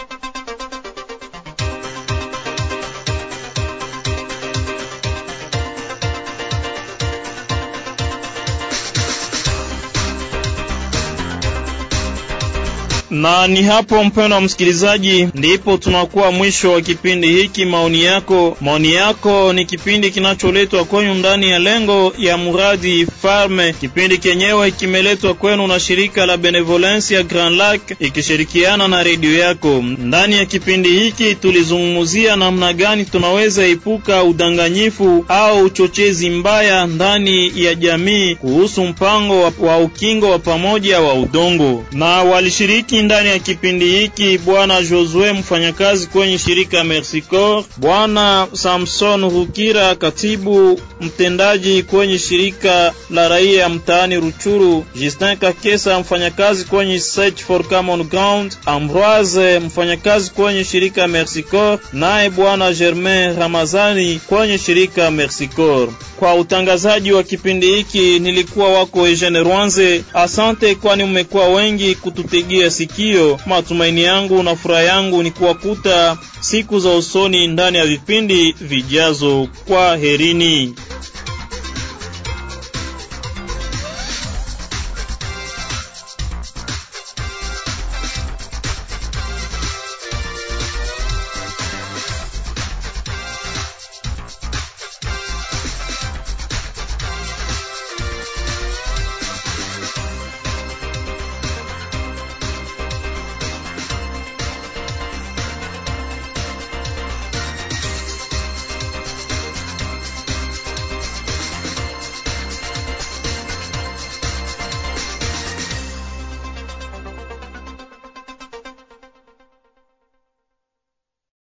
Na ni hapo mpendwa msikilizaji, ndipo tunakuwa mwisho wa kipindi hiki. Maoni yako, maoni yako ni kipindi kinacholetwa kwenu ndani ya lengo ya muradi Farme. Kipindi kenyewe kimeletwa kwenu na shirika la Benevolence ya Grand Lac ikishirikiana na redio yako. Ndani ya kipindi hiki tulizungumzia namna gani tunaweza epuka udanganyifu au uchochezi mbaya ndani ya jamii kuhusu mpango wa, wa ukingo wa pamoja wa udongo, na walishiriki ndani ya kipindi hiki bwana Josue mfanyakazi kwenye shirika Mercicor, bwana Samson Rukira katibu mtendaji kwenye shirika la raia mtaani Ruchuru, Justin Kakesa mfanyakazi kwenye Search for Common Ground, Ambroise mfanyakazi kwenye shirika Mercicor, naye bwana Germain Ramazani kwenye shirika Mercicor. Kwa utangazaji wa kipindi hiki nilikuwa wako Eugene Rwanze. Asante kwani mmekuwa wengi kututegea sikio. Matumaini yangu na furaha yangu ni kuwakuta siku za usoni ndani ya vipindi vijazo. Kwa herini.